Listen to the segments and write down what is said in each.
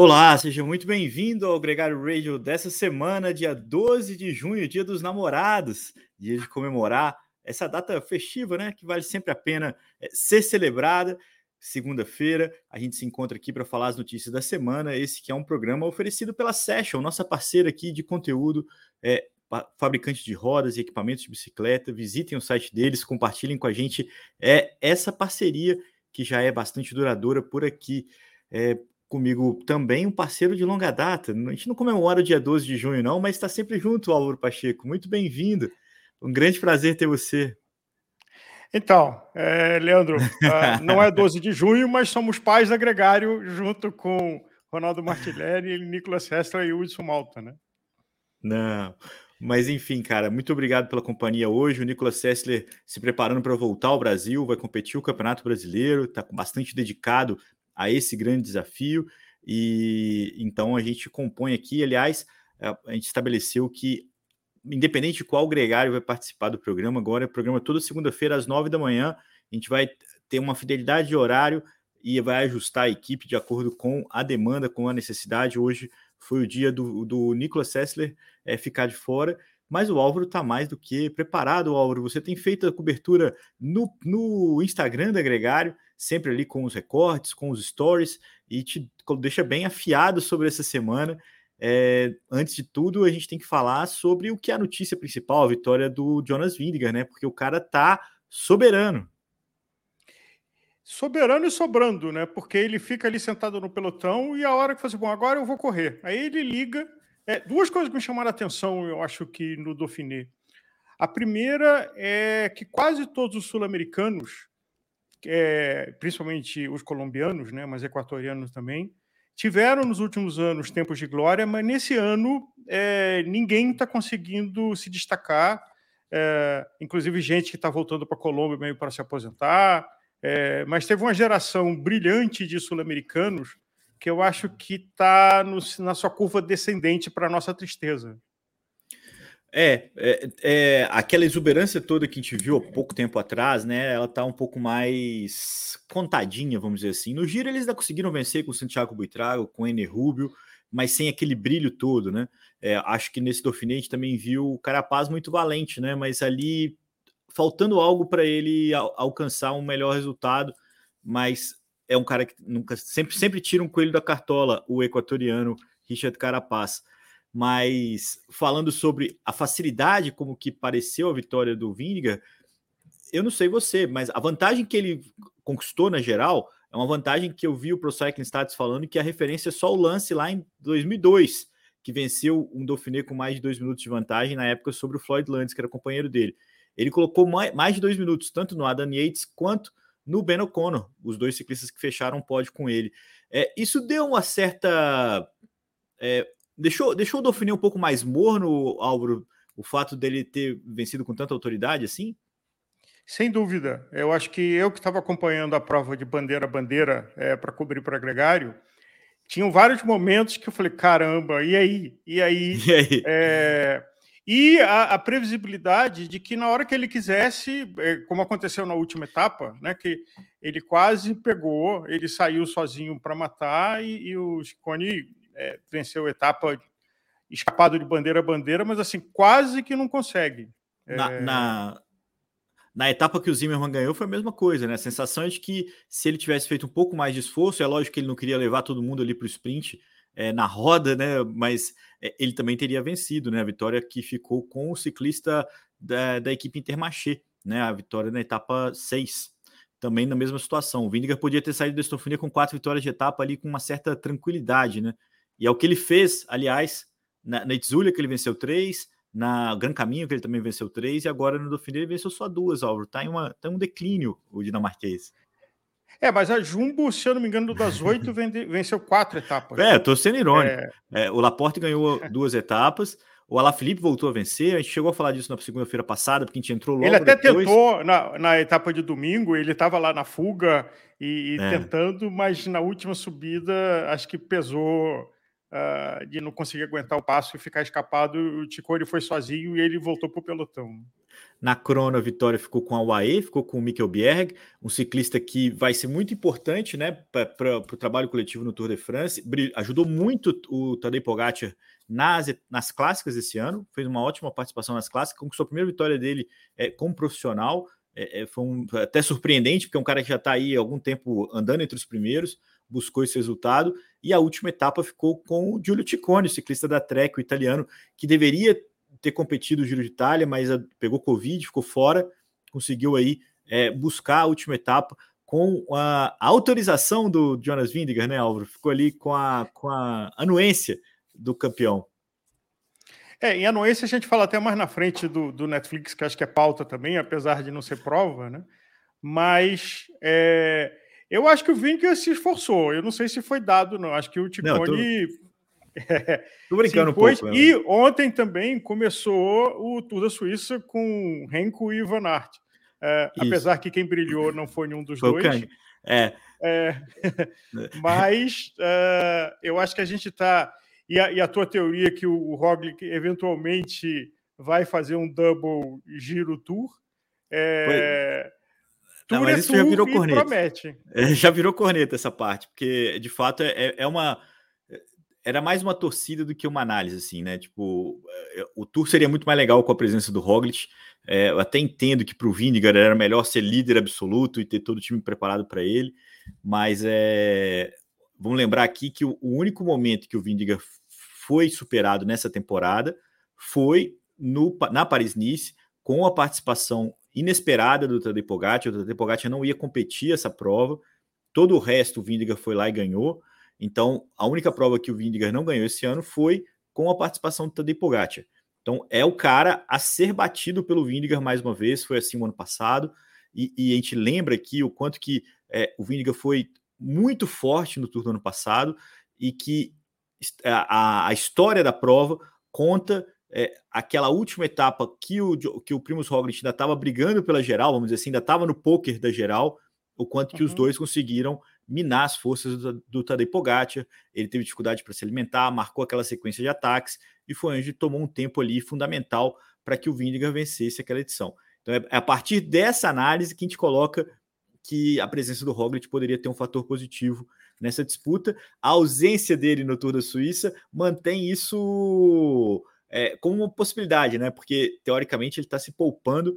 Olá, seja muito bem-vindo ao Gregário Radio dessa semana, dia 12 de junho, dia dos namorados, dia de comemorar essa data festiva, né, que vale sempre a pena é, ser celebrada. Segunda-feira, a gente se encontra aqui para falar as notícias da semana. Esse que é um programa oferecido pela Session, nossa parceira aqui de conteúdo, é, fabricante de rodas e equipamentos de bicicleta. Visitem o site deles, compartilhem com a gente é, essa parceria que já é bastante duradoura por aqui. É, comigo também um parceiro de longa data. A gente não comemora o dia 12 de junho, não, mas está sempre junto, Álvaro Pacheco. Muito bem-vindo. Um grande prazer ter você. Então, é, Leandro, uh, não é 12 de junho, mas somos pais da Gregário junto com Ronaldo Martinelli, Nicolas Hessler e Wilson Malta, né? Não. Mas enfim, cara, muito obrigado pela companhia hoje. O Nicolas Sessler se preparando para voltar ao Brasil, vai competir o Campeonato Brasileiro, está bastante dedicado a esse grande desafio. E então a gente compõe aqui, aliás, a gente estabeleceu que, independente de qual gregário vai participar do programa, agora é programa toda segunda-feira às nove da manhã. A gente vai ter uma fidelidade de horário e vai ajustar a equipe de acordo com a demanda, com a necessidade. Hoje foi o dia do, do Nicolas Sessler é, ficar de fora, mas o Álvaro está mais do que preparado, Álvaro. Você tem feito a cobertura no, no Instagram da Gregário, sempre ali com os recortes, com os stories, e te deixa bem afiado sobre essa semana. É, antes de tudo, a gente tem que falar sobre o que é a notícia principal, a vitória do Jonas Vingegaard, né? Porque o cara tá soberano. Soberano e sobrando, né? Porque ele fica ali sentado no pelotão e a hora que fala assim, bom, agora eu vou correr. Aí ele liga. É, duas coisas que me chamaram a atenção, eu acho que no Dauphiné. A primeira é que quase todos os sul-americanos, é, principalmente os colombianos, né, mas equatorianos também, tiveram nos últimos anos tempos de glória, mas nesse ano é, ninguém está conseguindo se destacar. É, inclusive gente que está voltando para a Colômbia meio para se aposentar. Mas teve uma geração brilhante de sul-americanos que eu acho que está na sua curva descendente para nossa tristeza. É, é, é, aquela exuberância toda que a gente viu há pouco tempo atrás, né? Ela tá um pouco mais contadinha, vamos dizer assim. No giro eles ainda conseguiram vencer com o Santiago Buitrago, com o Ener Rubio, mas sem aquele brilho todo, né? É, acho que nesse Dauphiné também viu o Carapaz muito valente, né? Mas ali faltando algo para ele al alcançar um melhor resultado, mas é um cara que nunca sempre, sempre tira um coelho da cartola, o equatoriano Richard Carapaz. Mas falando sobre a facilidade como que pareceu a vitória do Vinga, eu não sei você, mas a vantagem que ele conquistou na geral é uma vantagem que eu vi o Pro Cycling Stats falando que a referência é só o lance lá em 2002, que venceu um Dauphiné com mais de dois minutos de vantagem na época sobre o Floyd Landis, que era companheiro dele. Ele colocou mais de dois minutos, tanto no Adam Yates quanto no Ben O'Connor, os dois ciclistas que fecharam o pódio com ele. É, isso deu uma certa. É, deixou, deixou o Dauphiné um pouco mais morno, Álvaro, o fato dele ter vencido com tanta autoridade assim? Sem dúvida. Eu acho que eu que estava acompanhando a prova de bandeira a bandeira é, para cobrir para Gregário, tinham vários momentos que eu falei: caramba, e aí? E aí? E aí? É, e a, a, previsibilidade de que na hora que ele quisesse, é, como aconteceu na última etapa, né, que ele quase pegou, ele saiu sozinho para matar e, e, o é, venceu a etapa escapado de bandeira a bandeira, mas assim, quase que não consegue. Na, é... na, na, etapa que o Zimmermann ganhou foi a mesma coisa, né? A sensação é de que se ele tivesse feito um pouco mais de esforço, é lógico que ele não queria levar todo mundo ali para o sprint, é, na roda, né? Mas é, ele também teria vencido, né? A vitória que ficou com o ciclista da, da equipe Intermarché, né? A vitória na etapa 6. Também na mesma situação. O Vingegaard podia ter saído da Estofinia com quatro vitórias de etapa ali com uma certa tranquilidade, né? E é o que ele fez, aliás, na, na Itzulia, que ele venceu três, na Gran Caminho, que ele também venceu três, e agora no Dauphiné ele venceu só duas, Álvaro. Tá em uma, tá em um declínio o dinamarquês. É, mas a Jumbo, se eu não me engano, das oito venceu quatro etapas. É, tô sendo irônico. É... É, o Laporte ganhou duas etapas. O Alaphilippe voltou a vencer. A gente chegou a falar disso na segunda-feira passada, porque a gente entrou logo. Ele até depois. tentou na, na etapa de domingo, ele estava lá na fuga e, e é. tentando, mas na última subida acho que pesou uh, de não conseguir aguentar o passo e ficar escapado. O Ticone foi sozinho e ele voltou para o pelotão. Na crona, a vitória ficou com a UAE, ficou com o Mikkel Bjerg, um ciclista que vai ser muito importante né, para o trabalho coletivo no Tour de France. Ajudou muito o Tadej Pogacar nas, nas clássicas esse ano, fez uma ótima participação nas clássicas, conquistou a primeira vitória dele é, como profissional. É, é, foi um, até surpreendente, porque é um cara que já está aí há algum tempo andando entre os primeiros, buscou esse resultado, e a última etapa ficou com o Giulio Ciccone, ciclista da Trek, o italiano, que deveria ter competido o Giro de Itália, mas pegou Covid, ficou fora, conseguiu aí é, buscar a última etapa com a, autorização do Jonas Vingegaard, né, Álvaro? Ficou ali com a, com a anuência do campeão. É, em anuência a gente fala até mais na frente do, do Netflix, que acho que é pauta também, apesar de não ser prova, né? Mas é, eu acho que o Vingegaard se esforçou. Eu não sei se foi dado, não. Acho que o Ticone é, Tô brincando um pouco. Né? E ontem também começou o Tour da Suíça com Renko e Van Aert. É, apesar que quem brilhou não foi nenhum dos foi dois. É. é. mas uh, eu acho que a gente está. E, e, a tua teoria que o Roglic eventualmente vai fazer um double giro tour. É... Não, mas é isso já virou corneta. É, já virou corneta essa parte, porque de fato é, é uma era mais uma torcida do que uma análise, assim, né? Tipo, eh, o tour seria muito mais legal com a presença do Roglic. É, eu até entendo que para o Vinegar era melhor ser líder absoluto e ter todo o time preparado para ele, mas é, vamos lembrar aqui que o, único momento que o Vinegar foi superado nessa temporada foi no, na Paris-Nice, com a participação inesperada do Tadej Pogacar. O Tadej Pogacar não ia competir essa prova, todo o resto o Vinegar foi lá e ganhou. Então, a única prova que o Vindigar não ganhou esse ano foi com a participação do Tadej Pogacar. Então, é o cara a ser batido pelo Vindigar mais uma vez, foi assim o ano passado, e, e a gente lembra aqui o quanto que é, o Vindigar foi muito forte no Tour do ano passado, e que a, a história da prova conta é, aquela última etapa que o, que o Primus Roglic ainda estava brigando pela geral, vamos dizer assim, ainda estava no poker da geral, o quanto que uhum. os dois conseguiram minar as forças do, do Tadej Pogacar. Ele teve dificuldade para se alimentar, marcou aquela sequência de ataques e foi onde tomou um tempo ali fundamental para que o Vingegaard vencesse aquela edição. Então é, é a partir dessa análise que a gente coloca que a presença do Roglic poderia ter um fator positivo nessa disputa. A ausência dele no Tour da Suíça mantém isso é, como uma possibilidade, né? Porque teoricamente ele está se poupando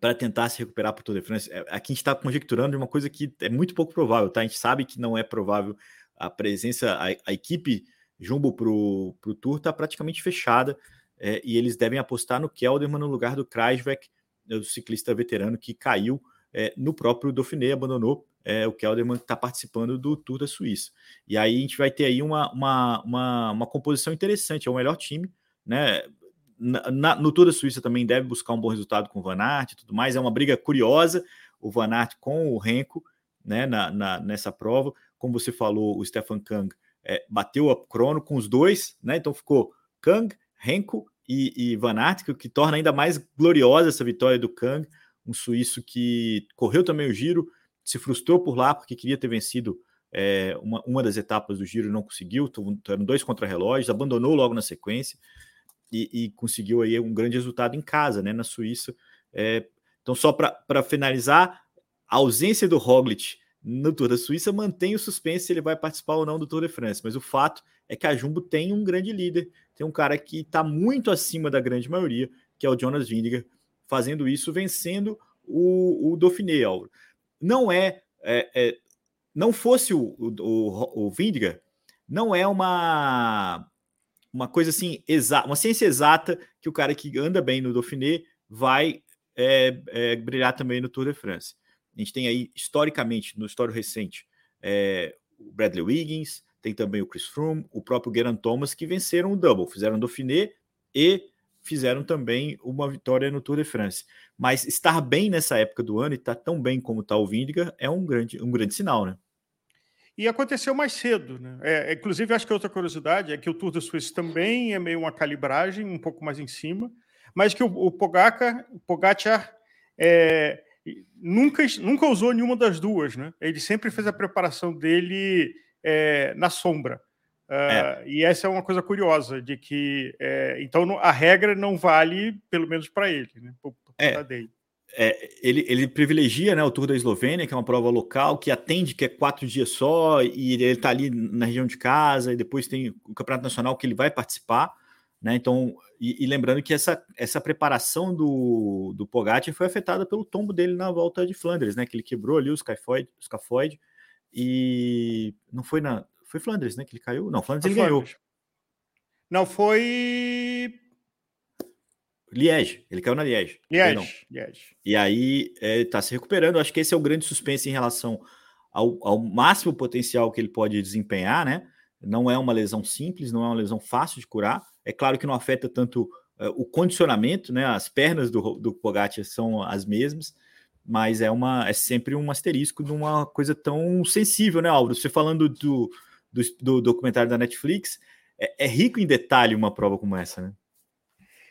para tentar se recuperar para o Tour de France. É, aqui a gente está conjecturando de uma coisa que é muito pouco provável, tá? A gente sabe que não é provável a presença, a, a equipe Jumbo para o Tour está praticamente fechada é, e eles devem apostar no Kelderman no lugar do Kreisbeck, o ciclista veterano que caiu é, no próprio Dauphiné, abandonou. É, o Kelderman está participando do Tour da Suíça. E aí a gente vai ter aí uma, uma, uma, uma composição interessante, é o melhor time, né? na, no Tour da Suíça também deve buscar um bom resultado com o Van Aert e tudo mais. É uma briga curiosa, o Van Aert com o Renko, né, na, na, nessa prova. Como você falou, o Stefan Kang é, bateu a crono com os dois, né? Então ficou Kang, Renko e, e Van Aert, que, que torna ainda mais gloriosa essa vitória do Kang, um suíço que correu também o giro, se frustrou por lá porque queria ter vencido é, uma, uma das etapas do giro e não conseguiu, eram dois contra-relógios, abandonou logo na sequência e, e, conseguiu aí um grande resultado em casa, né, na Suíça. É, então, só para finalizar, a ausência do Roglic no Tour da Suíça mantém o suspense se ele vai participar ou não do Tour de France, mas o fato é que a Jumbo tem um grande líder, tem um cara que está muito acima da grande maioria, que é o Jonas Vingegaard, fazendo isso, vencendo o, o Dauphiné, Álvaro. Não é, é, é não fosse o, o, o Vingegaard, não é uma uma coisa assim, exata, uma ciência exata que o cara que anda bem no Dauphiné vai é, é, brilhar também no Tour de France. A gente tem aí, historicamente, no histórico recente, é, o Bradley Wiggins, tem também o Chris Froome, o próprio Geraint Thomas, que venceram o Double, fizeram o Dauphiné e fizeram também uma vitória no Tour de France. Mas estar bem nessa época do ano e estar tão bem como está o Vindiga é um grande, um grande sinal, né? E aconteceu mais cedo. Né? É, inclusive, acho que outra curiosidade é que o Tour da Suíça também é meio uma calibragem, um pouco mais em cima, mas que o, o Pogacar, o Pogacar é, nunca, nunca usou nenhuma das duas. Né? Ele sempre fez a preparação dele é, na sombra. Uh, é. E essa é uma coisa curiosa, de que é, então a regra não vale, pelo menos para ele, né? Por, por é. dele. É, ele, ele privilegia né, o Tour da Eslovênia, que é uma prova local, que atende que é quatro dias só, e ele está ali na região de casa, e depois tem o Campeonato Nacional que ele vai participar. Né? Então, e, e, lembrando que essa, essa preparação do, do Pogacar foi afetada pelo tombo dele na volta de Flandres, né? Que ele quebrou ali o scaphoid e não foi na foi Flandres, né? Que ele caiu? Não, Flandres ele Flandres. ganhou. Não foi Liege, ele caiu na Liege. Liege, Liege. E aí é, tá se recuperando. Acho que esse é o grande suspense em relação ao, ao máximo potencial que ele pode desempenhar, né? Não é uma lesão simples, não é uma lesão fácil de curar. É claro que não afeta tanto uh, o condicionamento, né? As pernas do, do Pogacar são as mesmas, mas é, uma, é sempre um asterisco de uma coisa tão sensível, né, Álvaro? Você falando do, do, do documentário da Netflix, é, é, rico em detalhe uma prova como essa, né?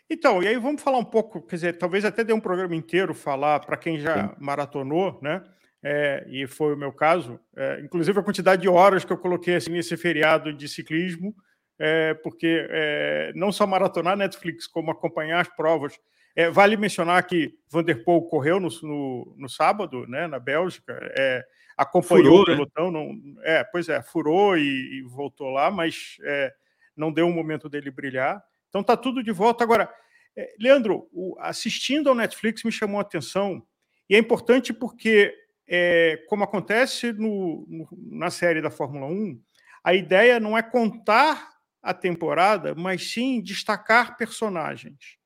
Então, e aí vamos falar um pouco, quer dizer, talvez até dê um programa inteiro falar para quem já Sim. maratonou, né? É, e foi o meu caso, é, inclusive a quantidade de horas que eu coloquei assim, nesse feriado de ciclismo, é, porque é, não só maratonar Netflix, como acompanhar as provas. É, vale mencionar que Vanderpool correu no, no, no sábado, né, na Bélgica, é, acompanhou furou, o né? pelotão, né? não, é, pois é, furou e, e voltou lá, mas não deu um momento dele brilhar. Então tá tudo de volta. Agora, Leandro, o, assistindo ao Netflix me chamou a atenção, e é importante porque é, como acontece no, no, na série da Fórmula 1, a ideia não é contar a temporada, mas sim destacar personagens.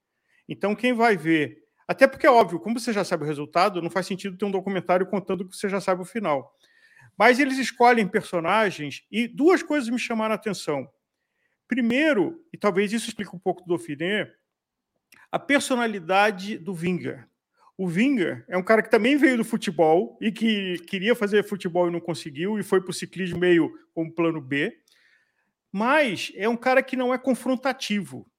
Então, quem vai ver. Até porque é óbvio, como você já sabe o resultado, não faz sentido ter um documentário contando que você já sabe o final. Mas eles escolhem personagens e duas coisas me chamaram a atenção. Primeiro, e talvez isso explique um pouco do Dauphiné, a personalidade do Vinga. O Vinga é um cara que também veio do futebol e que queria fazer futebol e não conseguiu e foi para o ciclismo meio como plano B, mas é um cara que não é confrontativo.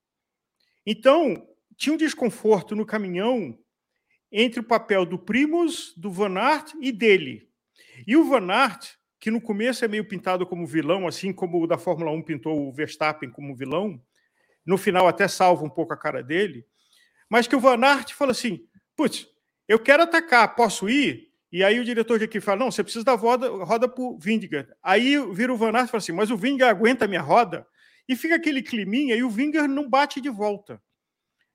Então, tinha um desconforto no caminhão entre o papel do Primus, do Van Aert e dele. E o Van Aert, que no começo é meio pintado como vilão, assim como o da Fórmula 1 pintou o Verstappen como vilão, no final até salva um pouco a cara dele, mas que o Van Aert fala assim, putz, eu quero atacar, posso ir? E aí o diretor de equipe fala: não, você precisa dar roda, roda para o Vindiger. Aí vira o Van Aert e fala assim: mas o Vindiger aguenta a minha roda? E fica aquele climinha e o Vingar não bate de volta.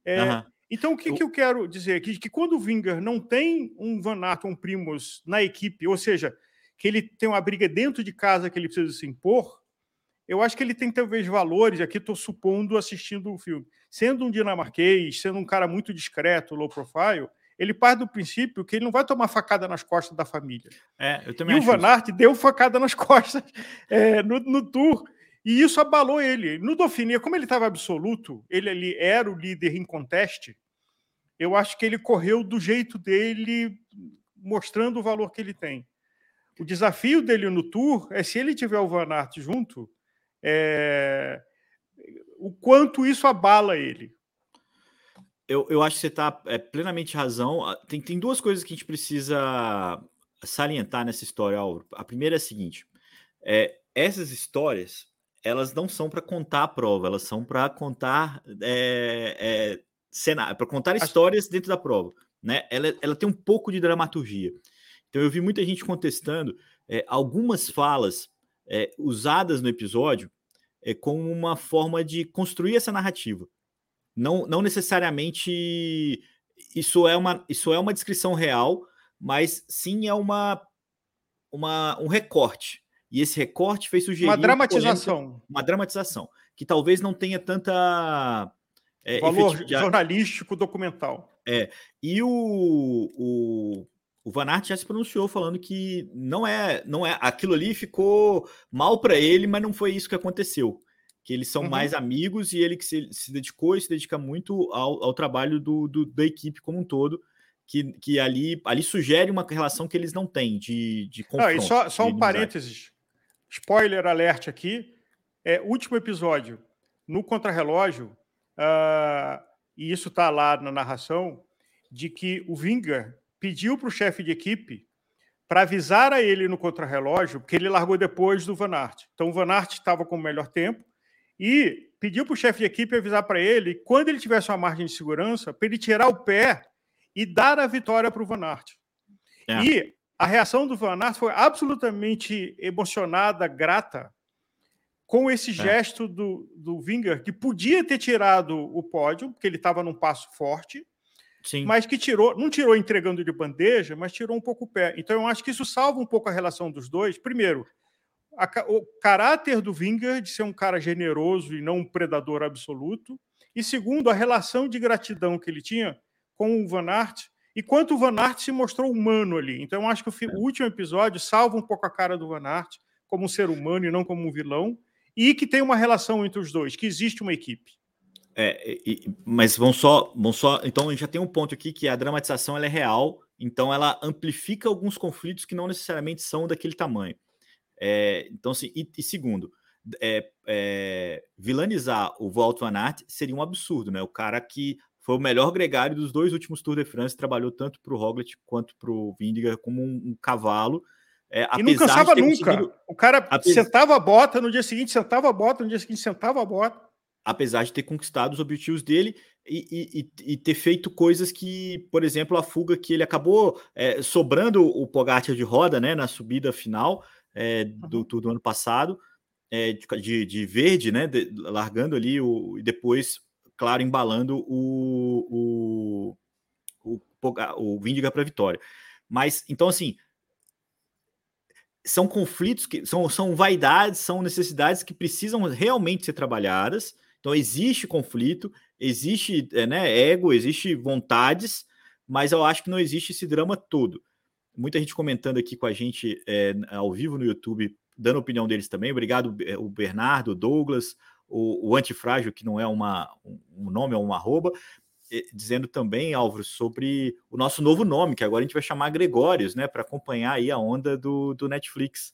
É, uhum. Então, o que, que eu quero dizer aqui? Que quando o Vingar não tem um Van Aert, um Primus na equipe, ou seja, que ele tem uma briga dentro de casa que ele precisa se impor, eu acho que ele tem talvez valores, aqui estou supondo assistindo o filme. Sendo um dinamarquês, sendo um cara muito discreto, low profile, ele parte do princípio que ele não vai tomar facada nas costas da família. É, eu também e o Van Aert deu facada nas costas é, no, no Tour, e isso abalou ele. No Dauphiné, como ele estava absoluto, ele, ele era o líder em conteste, eu acho que ele correu do jeito dele, mostrando o valor que ele tem. O desafio dele no Tour é se ele tiver o Van Aert junto, é, o quanto isso abala ele eu, eu acho que você está é, plenamente razão. Ah, tem, tem duas coisas que a gente precisa salientar nessa história, Álvaro. A primeira é a seguinte: é, essas histórias elas não são para contar a prova, elas são para contar é, é, cenário, para contar histórias dentro da prova. Né? Ela, ela tem um pouco de dramaturgia. Então eu vi muita gente contestando é, algumas falas é, usadas no episódio é, como uma forma de construir essa narrativa. Não, não necessariamente isso é, uma, isso é uma descrição real, mas sim é uma, uma um recorte. E esse recorte fez sugerir. Uma dramatização. Polêmica, uma dramatização. Que talvez não tenha tanta. É, Valor jornalístico documental. É. E o, o, o Van Aert já se pronunciou falando que não é, não é. Aquilo ali ficou mal para ele, mas não foi isso que aconteceu que eles são uhum. mais amigos e ele que se, se, dedicou e se dedica muito ao, ao trabalho do, do, da equipe como um todo, que, que ali, ali sugere uma relação que eles não têm de, de confronto. E só, só um parênteses, spoiler alert aqui, é, último episódio, no contrarrelógio, uh, e isso está lá na narração, de que o Vinga pediu para o chefe de equipe para avisar a ele no contrarrelógio, porque ele largou depois do Van Aert. Então o Van Aert estava com o melhor tempo e pediu para o chefe de equipe avisar para ele, quando ele tivesse uma margem de segurança, para ele tirar o pé e dar a vitória para o Van Aert. É. E a reação do Van Aert foi absolutamente emocionada, grata, com esse é. gesto do, do Winger, que podia ter tirado o pódio, porque ele estava num passo forte, Sim. mas que tirou, não tirou entregando de bandeja, mas tirou um pouco o pé. Então eu acho que isso salva um pouco a relação dos dois. Primeiro, a, o caráter do Winger de ser um cara generoso e não um predador absoluto. E segundo, a relação de gratidão que ele tinha com o Van Aert, e quanto o Van Aert se mostrou humano ali. Então eu acho que o, o último episódio salva um pouco a cara do Van Aert como um ser humano e não como um vilão e que tem uma relação entre os dois, que existe uma equipe. É, e, mas vão só, vão só. Então já tem um ponto aqui que a dramatização ela é real, então ela amplifica alguns conflitos que não necessariamente são daquele tamanho. É, então, assim, e, e segundo, é, é, vilanizar o Walt Van seria um absurdo, né? O cara que foi o melhor gregário dos dois últimos Tour de France, trabalhou tanto para o Roglic quanto para o Vindiger como um, um cavalo é, e não cansava nunca. O cara apesar... sentava a bota, no dia seguinte sentava a bota, no dia seguinte sentava a bota. Apesar de ter conquistado os objetivos dele e, e, e ter feito coisas que, por exemplo, a fuga que ele acabou é, sobrando o Pogacar de roda né, na subida final é, do, do ano passado, é, de, de, verde, né, de, largando ali o, e depois, claro, embalando o, o, o, o Vindiga para a vitória. Mas, então, assim, são conflitos que são, são vaidades, são necessidades que precisam realmente ser trabalhadas. Então existe conflito, existe é, né, ego, existe vontades, mas eu acho que não existe esse drama todo. Muita gente comentando aqui com a gente é, ao vivo no YouTube, dando opinião deles também. Obrigado, o Bernardo, o Douglas, o, o Antifrágil, que não é uma, um nome, é um arroba dizendo também, Álvaro, sobre o nosso novo nome, que agora a gente vai chamar Gregórios, né, para acompanhar aí a onda do, do Netflix.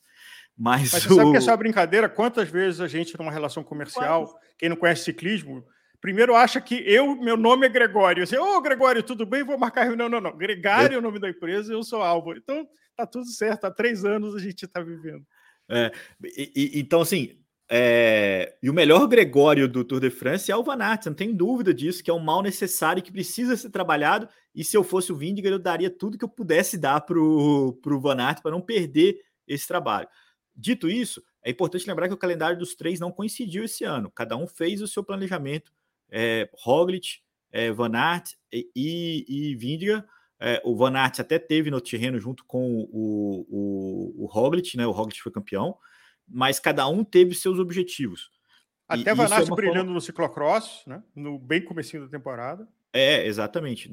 Mas, Mas você o... sabe que essa é uma brincadeira? Quantas vezes a gente, numa relação comercial, Quanto? quem não conhece ciclismo, primeiro acha que eu, meu nome é Gregório. Você, ô oh, Gregório, tudo bem? Vou marcar reunião. Não, não. Gregário é o nome da empresa, eu sou Álvaro. Então, tá tudo certo. Há três anos a gente está vivendo. É, e, e, então, assim, é, e o melhor Gregório do Tour de France é o Van Aert, não tem dúvida disso, que é um mal necessário que precisa ser trabalhado. E se eu fosse o Vindiger, eu daria tudo que eu pudesse dar para o Van Aert para não perder esse trabalho. Dito isso, é importante lembrar que o calendário dos três não coincidiu esse ano. Cada um fez o seu planejamento. É, Roglic, é, Van Aert e, e Vindiger. É, o Van Aert até teve no terreno junto com o, o, o Roglic, né? O Roglic foi campeão mas cada um teve seus objetivos. Até Van Aert é brilhando forma... no ciclocross, né? no bem comecinho da temporada. É, exatamente.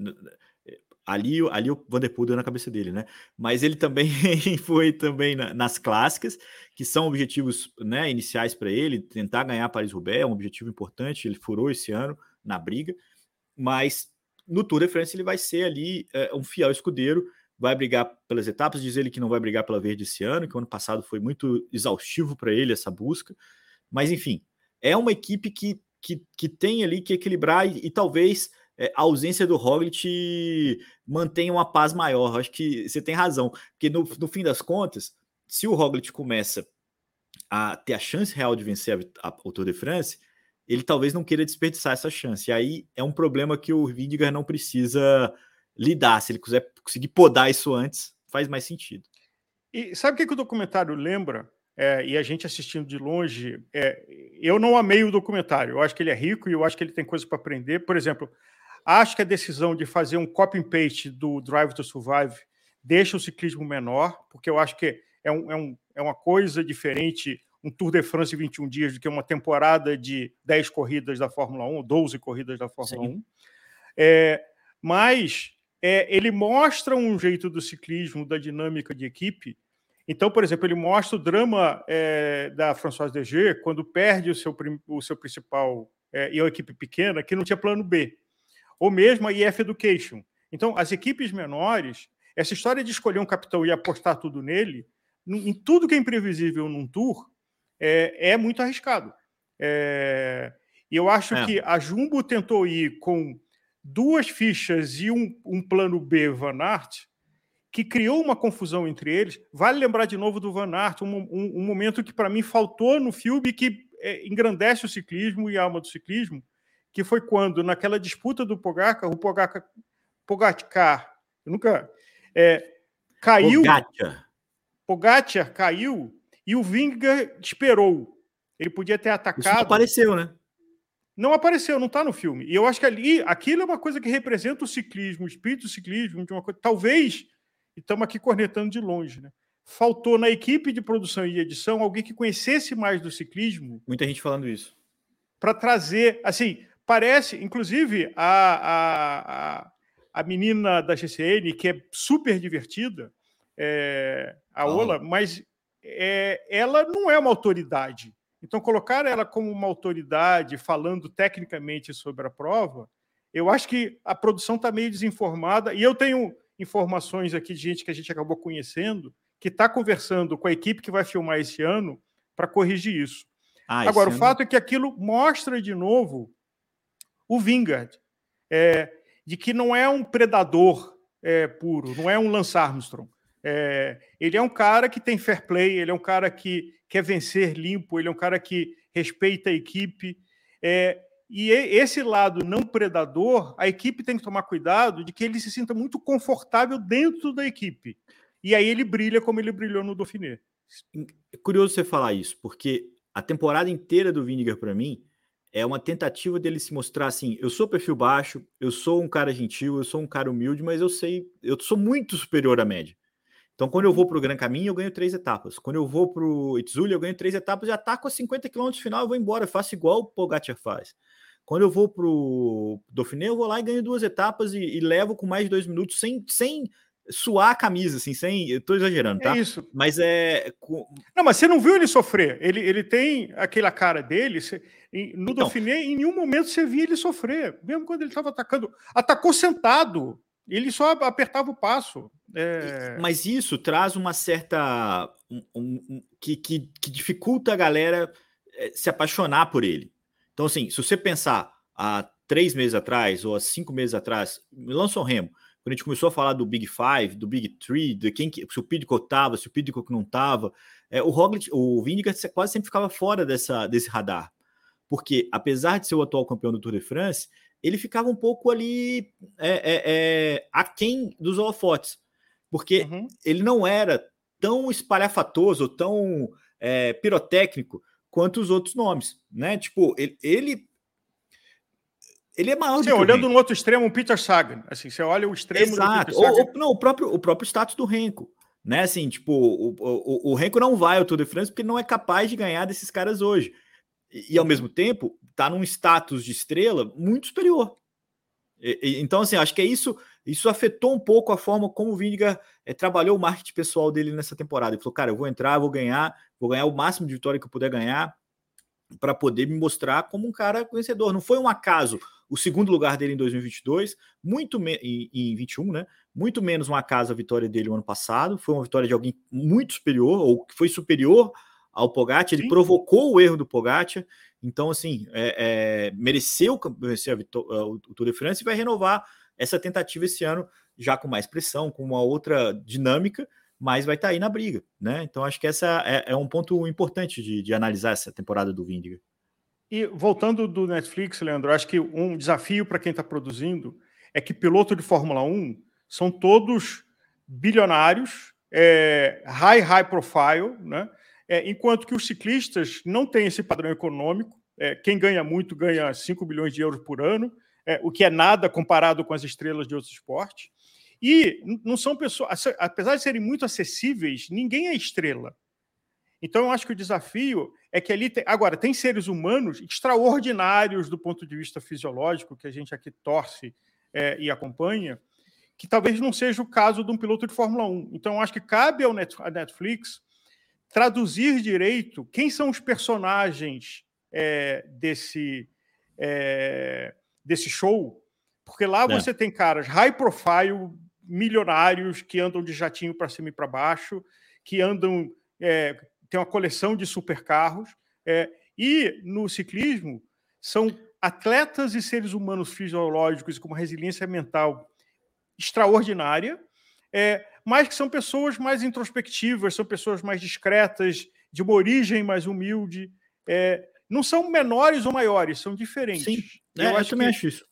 Ali, ali o Vanderpool deu na cabeça dele, né? Mas ele também foi também na, nas clássicas, que são objetivos né, iniciais para ele, tentar ganhar Paris-Roubaix é um objetivo importante, ele furou esse ano na briga, mas no Tour de France ele vai ser ali é, um fiel escudeiro, vai brigar pelas etapas, diz ele que não vai brigar pela verde esse ano, que o ano passado foi muito exaustivo para ele essa busca. Mas, enfim, é uma equipe que, que, que tem ali que equilibrar e, e talvez é, a ausência do Roglic mantenha uma paz maior. Acho que você tem razão, porque no, no fim das contas, se o Roglic começa a ter a chance real de vencer a, a, o Tour de France, ele talvez não queira desperdiçar essa chance. E aí é um problema que o Vindigar não precisa lidar. Se ele quiser conseguir podar isso antes, faz mais sentido. E sabe o que, que o documentário lembra? É, e a gente assistindo de longe, é, eu não amei o documentário. Eu acho que ele é rico e eu acho que ele tem coisa para aprender. Por exemplo, acho que a decisão de fazer um copy and paste do Drive to Survive deixa o ciclismo menor, porque eu acho que é, um, é, um, é uma coisa diferente um Tour de France em 21 dias do que uma temporada de 10 corridas da Fórmula 1, 12 corridas da Fórmula Sim. 1. É, mas é, ele mostra um jeito do ciclismo, da dinâmica de equipe. Então, por exemplo, ele mostra o drama é, da Françoise DG quando perde o seu, o seu principal é, e uma equipe pequena que não tinha plano B. Ou mesmo a IF Education. Então, as equipes menores, essa história de escolher um capitão e apostar tudo nele, em tudo que é imprevisível num tour, é, é muito arriscado. É, e eu acho é. que a Jumbo tentou ir com duas fichas e um, um plano B Van Aert, que criou uma confusão entre eles. Vale lembrar de novo do Van Aert, um, um, um momento que para mim faltou no filme que é, engrandece o ciclismo e a alma do ciclismo, que foi quando, naquela disputa do Pogacar, o Pogacar, Pogacar eu nunca é, caiu. Pogacar. Pogacar caiu e o Vinga esperou. Ele podia ter atacado. Isso apareceu, né? Não apareceu, não está no filme. E eu acho que ali, aquilo é uma coisa que representa o ciclismo, o espírito do ciclismo, de uma coisa. Talvez, e estamos aqui cornetando de longe, né? Faltou na equipe de produção e edição alguém que conhecesse mais do ciclismo. Muita gente falando isso. Para trazer, assim, parece, inclusive, a, a, a, menina da GCN, que é super divertida, é, a oh. Ola, mas é, ela não é uma autoridade. Então, colocar ela como uma autoridade falando tecnicamente sobre a prova, eu acho que a produção está meio desinformada. E eu tenho informações aqui de gente que a gente acabou conhecendo, que está conversando com a equipe que vai filmar esse ano para corrigir isso. Ah, Agora, o ano... fato é que aquilo mostra de novo o Vingard, é, de que não é um predador é, puro, não é um Lance Armstrong. É, ele é um cara que tem fair play, ele é um cara que quer vencer limpo, ele é um cara que respeita a equipe. É, e esse lado não predador, a equipe tem que tomar cuidado de que ele se sinta muito confortável dentro da equipe. E aí ele brilha como ele brilhou no Dauphiné. É curioso você falar isso, porque a temporada inteira do Vinegar, para mim, é uma tentativa dele se mostrar assim: eu sou perfil baixo, eu sou um cara gentil, eu sou um cara humilde, mas eu sei, eu sou muito superior à média. Então, quando eu vou para o Gran Caminho, eu ganho três etapas. Quando eu vou para o Itzuli, eu ganho três etapas e ataco a 50 km final, eu vou embora, eu faço igual o Pogacar faz. Quando eu vou para o Dauphiné, eu vou lá e ganho duas etapas e, e, levo com mais de dois minutos sem, sem suar a camisa, assim, sem. Eu tô exagerando, tá? É isso. Mas é. Não, mas você não viu ele sofrer. Ele, ele tem aquela cara dele. Você, no então, Dauphiné, em nenhum momento você via ele sofrer. Mesmo quando ele estava atacando. Atacou sentado. Ele só apertava o passo. É... Mas isso traz uma certa. Um, um, que, que, que, dificulta a galera eh, se apaixonar por ele. Então, assim, se você pensar há três meses atrás ou há cinco meses atrás, lançou Remo, quando a gente começou a falar do Big Five, do Big Three, de quem se o Pidcock estava, se o Pidcock não estava, é, o Roglic, o Vingegaard quase sempre ficava fora dessa, desse radar. Porque, apesar de ser o atual campeão do Tour de France, ele ficava um pouco ali é, é, é, aquém dos holofotes, porque uhum. ele não era tão espalhafatoso, tão é, pirotécnico quanto os outros nomes, né? Tipo, ele, ele, ele é maior Sim, olhando no outro extremo, o Peter Sagan, assim, você olha o extremo Exato. Ou, ou, não, o próprio, o próprio status do Renko, né? Assim, tipo, o, o, o Renko não vai ao Tour de France porque não é capaz de ganhar desses caras hoje. E, e ao mesmo tempo, está num status de estrela muito superior. E, e, então, assim, acho que é isso. Isso afetou um pouco a forma como o Vindiga é, trabalhou o marketing pessoal dele nessa temporada. Ele falou, cara, eu vou entrar, vou ganhar, vou ganhar o máximo de vitória que eu puder ganhar para poder me mostrar como um cara vencedor. Não foi um acaso o segundo lugar dele em 2022, muito em, em 21, né? Muito menos um acaso a vitória dele no ano passado. Foi uma vitória de alguém muito superior ou que foi superior ao Pogacar. Ele Sim. provocou o erro do Pogacar. Então, assim, é, é, mereceu vencer o Tour de France e vai renovar essa tentativa esse ano, já com mais pressão, com uma outra dinâmica, mas vai estar tá aí na briga, né? Então, acho que essa é, é um ponto importante de, de, analisar essa temporada do Vindiga. E voltando do Netflix, Leandro, acho que um desafio para quem está produzindo é que piloto de Fórmula 1 são todos bilionários, é, high, high profile, né? É, enquanto que os ciclistas não têm esse padrão econômico. É, quem ganha muito ganha 5 bilhões de euros por ano, é, o que é nada comparado com as estrelas de outros esportes. E não são pessoas, apesar de serem muito acessíveis, ninguém é estrela. Então, eu acho que o desafio é que ali tem. Agora, tem seres humanos extraordinários do ponto de vista fisiológico, que a gente aqui torce é, e acompanha, que talvez não seja o caso de um piloto de Fórmula 1. Então, eu acho que cabe ao Netflix traduzir direito quem são os personagens é, desse, é, desse show, porque lá é. você tem caras high profile, milionários, que andam de jatinho para cima e para baixo, que andam, é, tem uma coleção de supercarros, é, e no ciclismo são atletas e seres humanos fisiológicos com uma resiliência mental extraordinária, é, mas que são pessoas mais introspectivas, são pessoas mais discretas, de uma origem mais humilde. É, não são menores ou maiores, são diferentes. Sim, eu, é, eu também que... acho isso.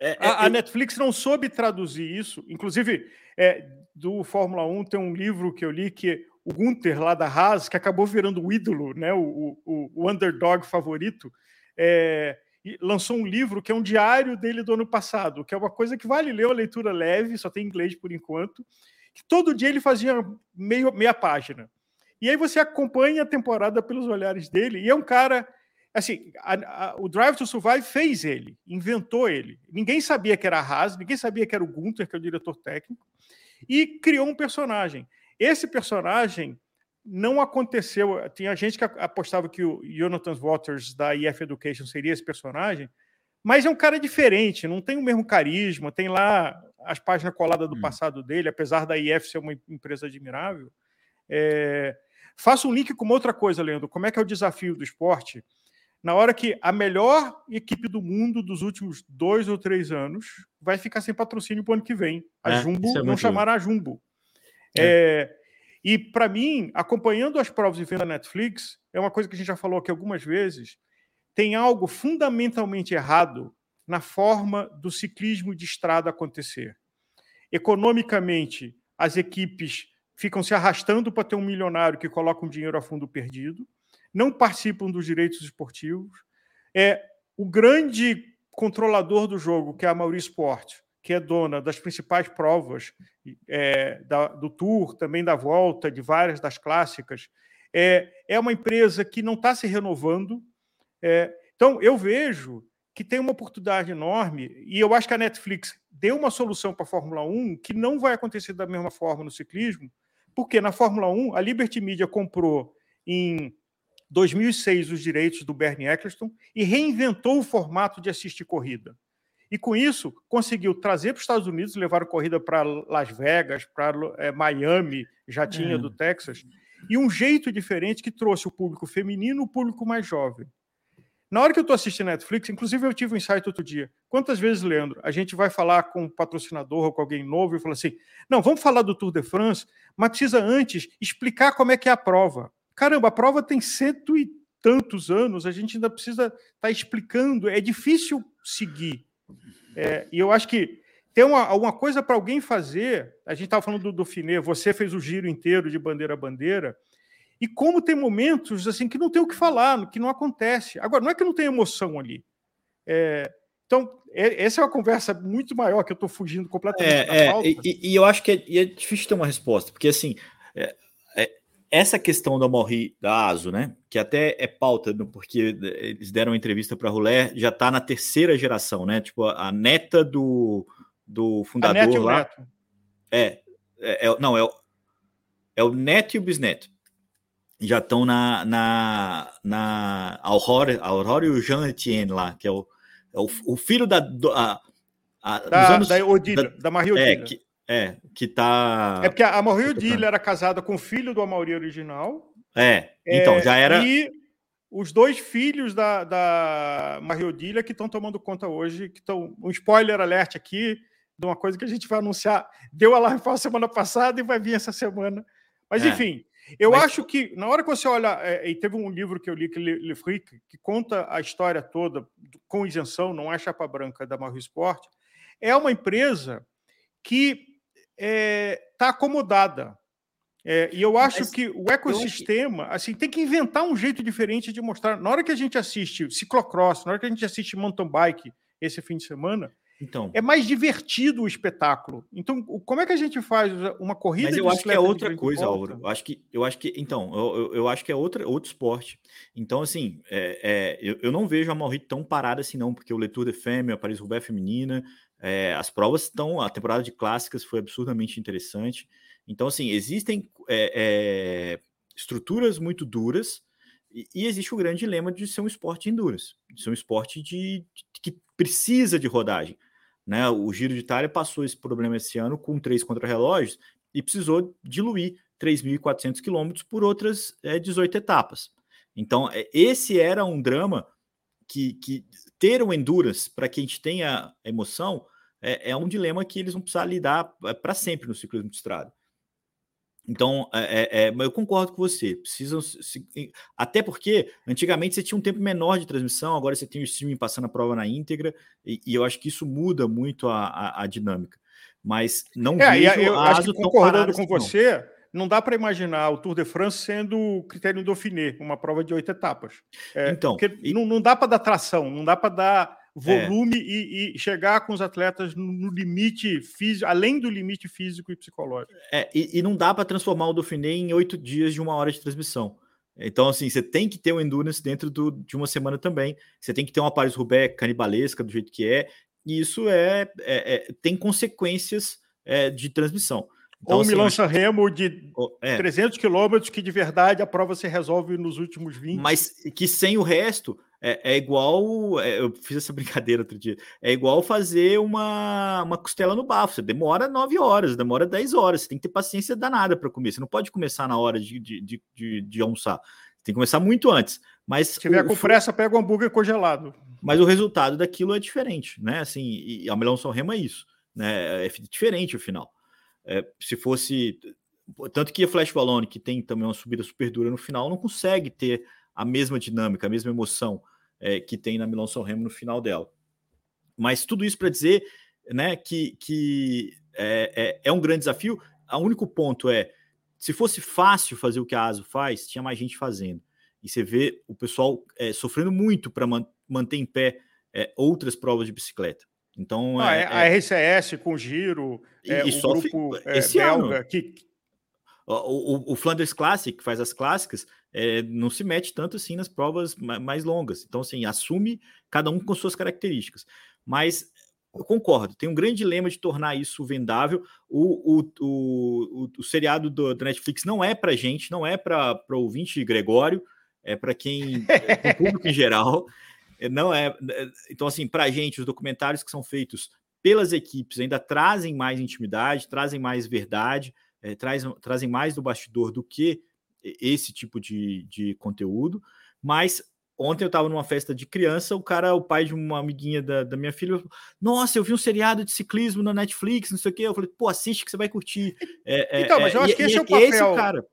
É, a, é, a, Netflix não soube traduzir isso. Inclusive, é, do Fórmula 1 tem um livro que eu li que o Gunther, lá da Haas, que acabou virando o ídolo, né, o, o, o underdog favorito, é, lançou um livro que é um diário dele do ano passado, que é uma coisa que vale ler, uma leitura leve, só tem inglês por enquanto, que todo dia ele fazia meio, meia página. E aí você acompanha a temporada pelos olhares dele, e é um cara assim, a, a, o Drive to Survive fez ele, inventou ele. Ninguém sabia que era a Haas, ninguém sabia que era o Gunther, que é o diretor técnico, e criou um personagem. Esse personagem não aconteceu. Tinha gente que apostava que o Jonathan Waters da IF Education seria esse personagem, mas é um cara diferente, não tem o mesmo carisma, tem lá as páginas coladas do hum. passado dele, apesar da IF ser uma empresa admirável. É... Faça um link com uma outra coisa, Leandro. Como é que é o desafio do esporte? Na hora que a melhor equipe do mundo dos últimos dois ou três anos vai ficar sem patrocínio para o ano que vem. A é, Jumbo é não chamará a Jumbo. É. É, e para mim, acompanhando as provas e vendo a Netflix, é uma coisa que a gente já falou aqui algumas vezes, tem algo fundamentalmente errado na forma do ciclismo de estrada acontecer. Economicamente, as equipes ficam se arrastando para ter um milionário que coloca um dinheiro a fundo perdido, não participam dos direitos esportivos. É o grande controlador do jogo, que é a Maurício Sport, que é dona das principais provas é, da, do Tour, também da Volta, de várias das clássicas, é, é uma empresa que não está se renovando. É, então, eu vejo que tem uma oportunidade enorme, e eu acho que a Netflix deu uma solução para a Fórmula 1 que não vai acontecer da mesma forma no ciclismo, porque na Fórmula 1 a Liberty Media comprou em 2006 os direitos do Bernie Eccleston e reinventou o formato de assistir corrida. E com isso, conseguiu trazer para os Estados Unidos, levar a corrida para Las Vegas, para é, Miami, já tinha é. do Texas, e um jeito diferente que trouxe o público feminino, o público mais jovem. Na hora que eu estou assistindo Netflix, inclusive eu tive um insight outro dia. Quantas vezes, Leandro, a gente vai falar com um patrocinador ou com alguém novo e fala assim: não, vamos falar do Tour de France, mas precisa antes explicar como é que é a prova. Caramba, a prova tem cento e tantos anos, a gente ainda precisa estar tá explicando, é difícil seguir. É, e eu acho que tem uma, alguma coisa para alguém fazer. A gente estava falando do Dauphiné, você fez o giro inteiro de bandeira a bandeira. E como tem momentos assim que não tem o que falar, que não acontece. Agora, não é que não tem emoção ali. É, então, é, essa é uma conversa muito maior que eu estou fugindo completamente é, da é, E, e, eu acho que é, é, difícil ter uma resposta, porque assim, é, essa questão da Morri da ASO, né? Que até é pauta, porque eles deram uma entrevista para a Rulé, já está na terceira geração, né? Tipo, a, a neta do, do fundador lá. É, é, é, não, é, é o neto e o bisneto. Já estão na, na, na Aurora, Aurora e o Jean Etienne lá, que é o, é o, o filho da. Do, a, a, da, anos, da Odília, da, da Marie. É, que, é, que tá. É porque a Amaury Odile era casada com o filho do Amaury original. É, então, é, já era. E os dois filhos da, da Maria Odília que estão tomando conta hoje, que estão. Um spoiler alert aqui de uma coisa que a gente vai anunciar. Deu alarme a semana passada e vai vir essa semana. Mas, é. enfim, eu Mas... acho que na hora que você olha. É, e teve um livro que eu li, que Le Fric, que conta a história toda com isenção, não é chapa branca da Mario Sport. É uma empresa que está é, tá acomodada. É, e eu acho Mas que o ecossistema assim tem que inventar um jeito diferente de mostrar. Na hora que a gente assiste ciclocross, na hora que a gente assiste mountain bike esse fim de semana, então, é mais divertido o espetáculo. Então, como é que a gente faz uma corrida? Mas eu acho que é outra coisa, Auro. Eu acho que, eu acho que, então, eu, eu acho que é outra, outro esporte. Então, assim, é, é, eu, eu não vejo a Mauri tão parada assim, não, porque o Letour de Femme, a Paris-Roubaix feminina, é, as provas estão. A temporada de clássicas foi absurdamente interessante. Então, assim, existem é, é, estruturas muito duras e, e, existe o grande dilema de ser um esporte de endurance, de ser um esporte de, de, que precisa de rodagem. Né? O Giro de Itália passou esse problema esse ano com três contrarrelógios e precisou diluir 3.400 quilômetros por outras é, 18 etapas. Então, esse era um drama que, que ter um endurance para que a gente tenha emoção é, é um dilema que eles vão precisar lidar é, para sempre no ciclismo de estrada. Então, é, é, é eu concordo com você. Precisam se, até porque antigamente você tinha um tempo menor de transmissão, agora você tem o streaming passando a prova na íntegra, e, e eu acho que isso muda muito a, a, a dinâmica. Mas não é, vejo eu a acho que concordando com assim, você, não dá para imaginar o Tour de France sendo o critério Dauphiné, uma prova de oito etapas. É, então, porque e... não, não dá para dar tração, não dá para dar volume é. e, e, chegar com os atletas no limite físico, além do limite físico e psicológico. É, e, e não dá para transformar o Dauphiné em oito dias de uma hora de transmissão. Então, assim, você tem que ter o endurance dentro do, de uma semana também. Você tem que ter uma Paris-Roubaix canibalesca do jeito que é. E isso é, é, é tem consequências é, de transmissão. Então, Ou assim, Milan Remo de é. 300 quilômetros que de verdade a prova se resolve nos últimos 20. Mas que sem o resto é, é igual. É, eu fiz essa brincadeira outro dia. É igual fazer uma, uma costela no bafo. Você demora 9 horas, demora 10 horas. Você tem que ter paciência danada para comer. Você não pode começar na hora de, de, de, de, de almoçar. Você tem que começar muito antes. Mas Se tiver o, com pressa, pega o hambúrguer congelado. Mas o resultado daquilo é diferente, né? Assim, e a Melão São Remo é isso, né? É diferente o final. É, se fosse. Tanto que a Flash Valone, que tem também uma subida super dura no final, não consegue ter a mesma dinâmica, a mesma emoção é, que tem na Milão São Remo no final dela. Mas tudo isso para dizer né, que, que é, é, é, um grande desafio. O único ponto é: se fosse fácil fazer o que a ASO faz, tinha mais gente fazendo. E você vê o pessoal é, sofrendo muito para man manter em pé é, outras provas de bicicleta. Então, ah, é, é a RCS com giro, é, o grupo esse belga ano. que o, o, o, Flanders Classic, que faz as clássicas, é, não se mete tanto assim nas provas mais longas. Então, assim, assume cada um com suas características. Mas eu concordo, tem um grande dilema de tornar isso vendável. O, o, o, o seriado do, do, Netflix não é para gente, não é para o ouvinte Gregório, é para quem, é o público em geral. É, não é. é então, assim, para a gente, os documentários que são feitos pelas equipes ainda trazem mais intimidade, trazem mais verdade, é, traz, trazem mais do bastidor do que esse tipo de, de conteúdo. Mas ontem eu estava numa festa de criança, o cara, o pai de uma amiguinha da, da minha filha, falou, nossa, eu vi um seriado de ciclismo na Netflix, não sei o quê. Eu falei, pô, assiste que você vai curtir. É, então, mas eu acho que esse é o papel. Esse, cara.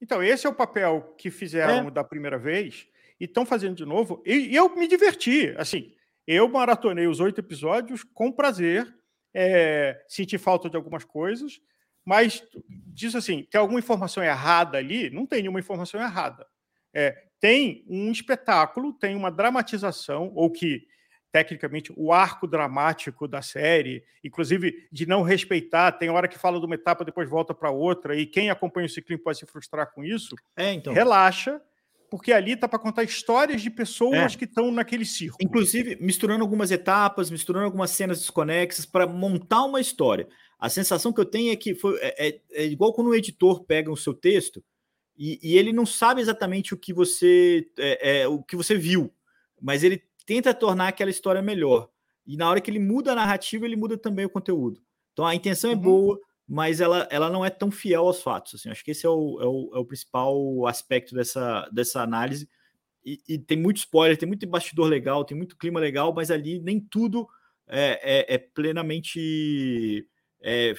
Então, esse é o papel que fizeram da primeira vez e estão fazendo de novo. E, e, eu me diverti. Assim, eu maratonei os oito episódios com prazer. É, senti falta de algumas coisas, mas diz assim: tem alguma informação errada ali? Não tem nenhuma informação errada. É, tem um espetáculo, tem uma dramatização, ou que tecnicamente o arco dramático da série, inclusive de não respeitar, tem hora que fala de uma etapa, depois volta para outra, e quem acompanha o ciclismo pode se frustrar com isso. É, então. Relaxa, porque ali tá para contar histórias de pessoas é. que estão naquele circo. Inclusive, misturando algumas etapas, misturando algumas cenas desconexas para montar uma história. A sensação que eu tenho é que foi, é, é, é igual quando um editor pega o seu texto e, e, ele não sabe exatamente o que você é, é, o que você viu, mas ele tenta tornar aquela história melhor. E na hora que ele muda a narrativa, ele muda também o conteúdo. Então a intenção é uhum. boa, mas ela, ela não é tão fiel aos fatos. Assim, acho que esse é o, é o, é o principal aspecto dessa, dessa análise. E, e, tem muito spoiler, tem muito bastidor legal, tem muito clima legal, mas ali nem tudo é, é, é plenamente é,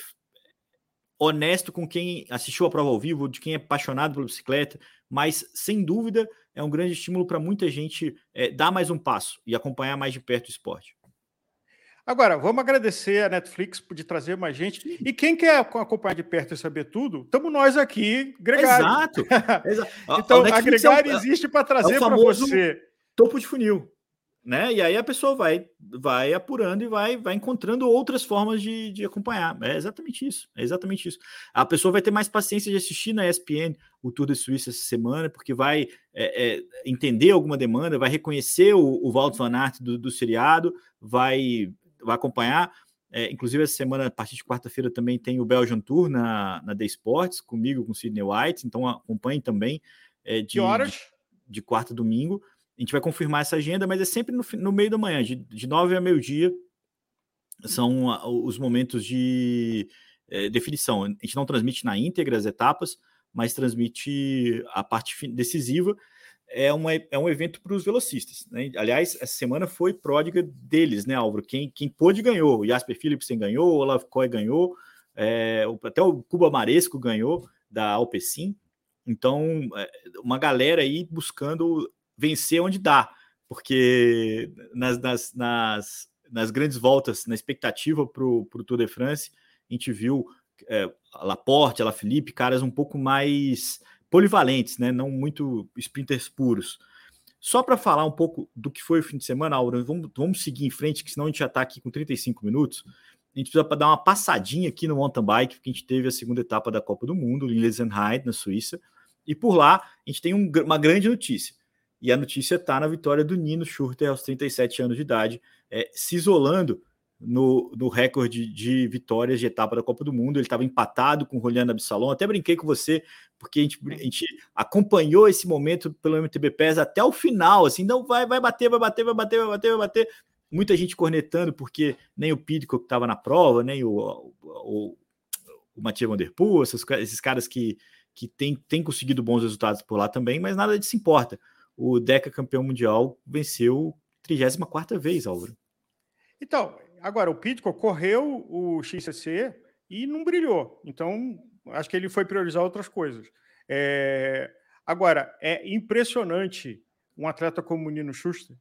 honesto com quem assistiu a prova ao vivo, de quem é apaixonado pela bicicleta, mas sem dúvida é um grande estímulo para muita gente é, dar mais um passo e acompanhar mais de perto o esporte. Agora, vamos agradecer a Netflix por trazer mais gente. E quem quer acompanhar de perto e saber tudo, estamos nós aqui, Gregário. Exato. Exato. então, a, a Gregário é, existe para trazer é para você. Topo de funil. Né? E aí a pessoa vai, vai apurando e vai, vai encontrando outras formas de, de acompanhar. É exatamente isso. É exatamente isso. A pessoa vai ter mais paciência de assistir na ESPN o Tour de Suíça essa semana, porque vai é, é, entender alguma demanda, vai reconhecer o, o Walt Van Aert do, do seriado, vai vai acompanhar. É, inclusive, essa semana, a partir de quarta-feira, também tem o Belgian Tour na, na The Sports, comigo, com o Sidney White. Então, acompanhe também. É, de, que horas? De, de, quarta a domingo. A gente vai confirmar essa agenda, mas é sempre no, no meio da manhã, de, de nove a meio-dia. São os momentos de é, definição. A gente não transmite na íntegra as etapas, mas transmite a parte decisiva. é, uma, é um evento para os velocistas. Né? Aliás, essa semana foi pródiga deles, né, Álvaro? Quem, quem pôde ganhou. O Jasper Philipsen ganhou, o Olaf Koy ganhou, é, até o Cuba Maresco ganhou da Alpecin. Então, é, uma galera aí buscando vencer onde dá, porque nas, nas, nas, nas grandes voltas, na expectativa para o Tour de France, a gente viu é, a Laporte, a La Felipe, caras um pouco mais polivalentes, né? Não muito sprinters puros. Só para falar um pouco do que foi o fim de semana, Aura, vamos, vamos seguir em frente, que senão a gente já está aqui com 35 minutos. A gente precisa dar uma passadinha aqui no mountain bike, porque a gente teve a segunda etapa da Copa do Mundo, em Lesenheide, na Suíça. E por lá, a gente tem um, uma grande notícia. E a notícia está na vitória do Nino Schurter aos 37 anos de idade, é, se isolando no, no recorde de vitórias de etapa da Copa do Mundo. Ele estava empatado com o Roliano Absalom. Até brinquei com você, porque a gente, a gente, acompanhou esse momento pelo MTB PES até o final. Assim, não vai, vai bater, vai bater, vai bater, vai bater, vai bater. Muita gente cornetando, porque nem o Pidco que estava na prova, nem o, o, o, o Mathieu Van Der Poel, esses, esses caras que, que têm, têm conseguido bons resultados por lá também, mas nada disso importa. O Deca campeão mundial venceu 34 vez, Álvaro. Então, Agora, o Pitco correu o XCC e não brilhou. Então, acho que ele foi priorizar outras coisas. É... Agora, é impressionante um atleta como o Nino Schuster,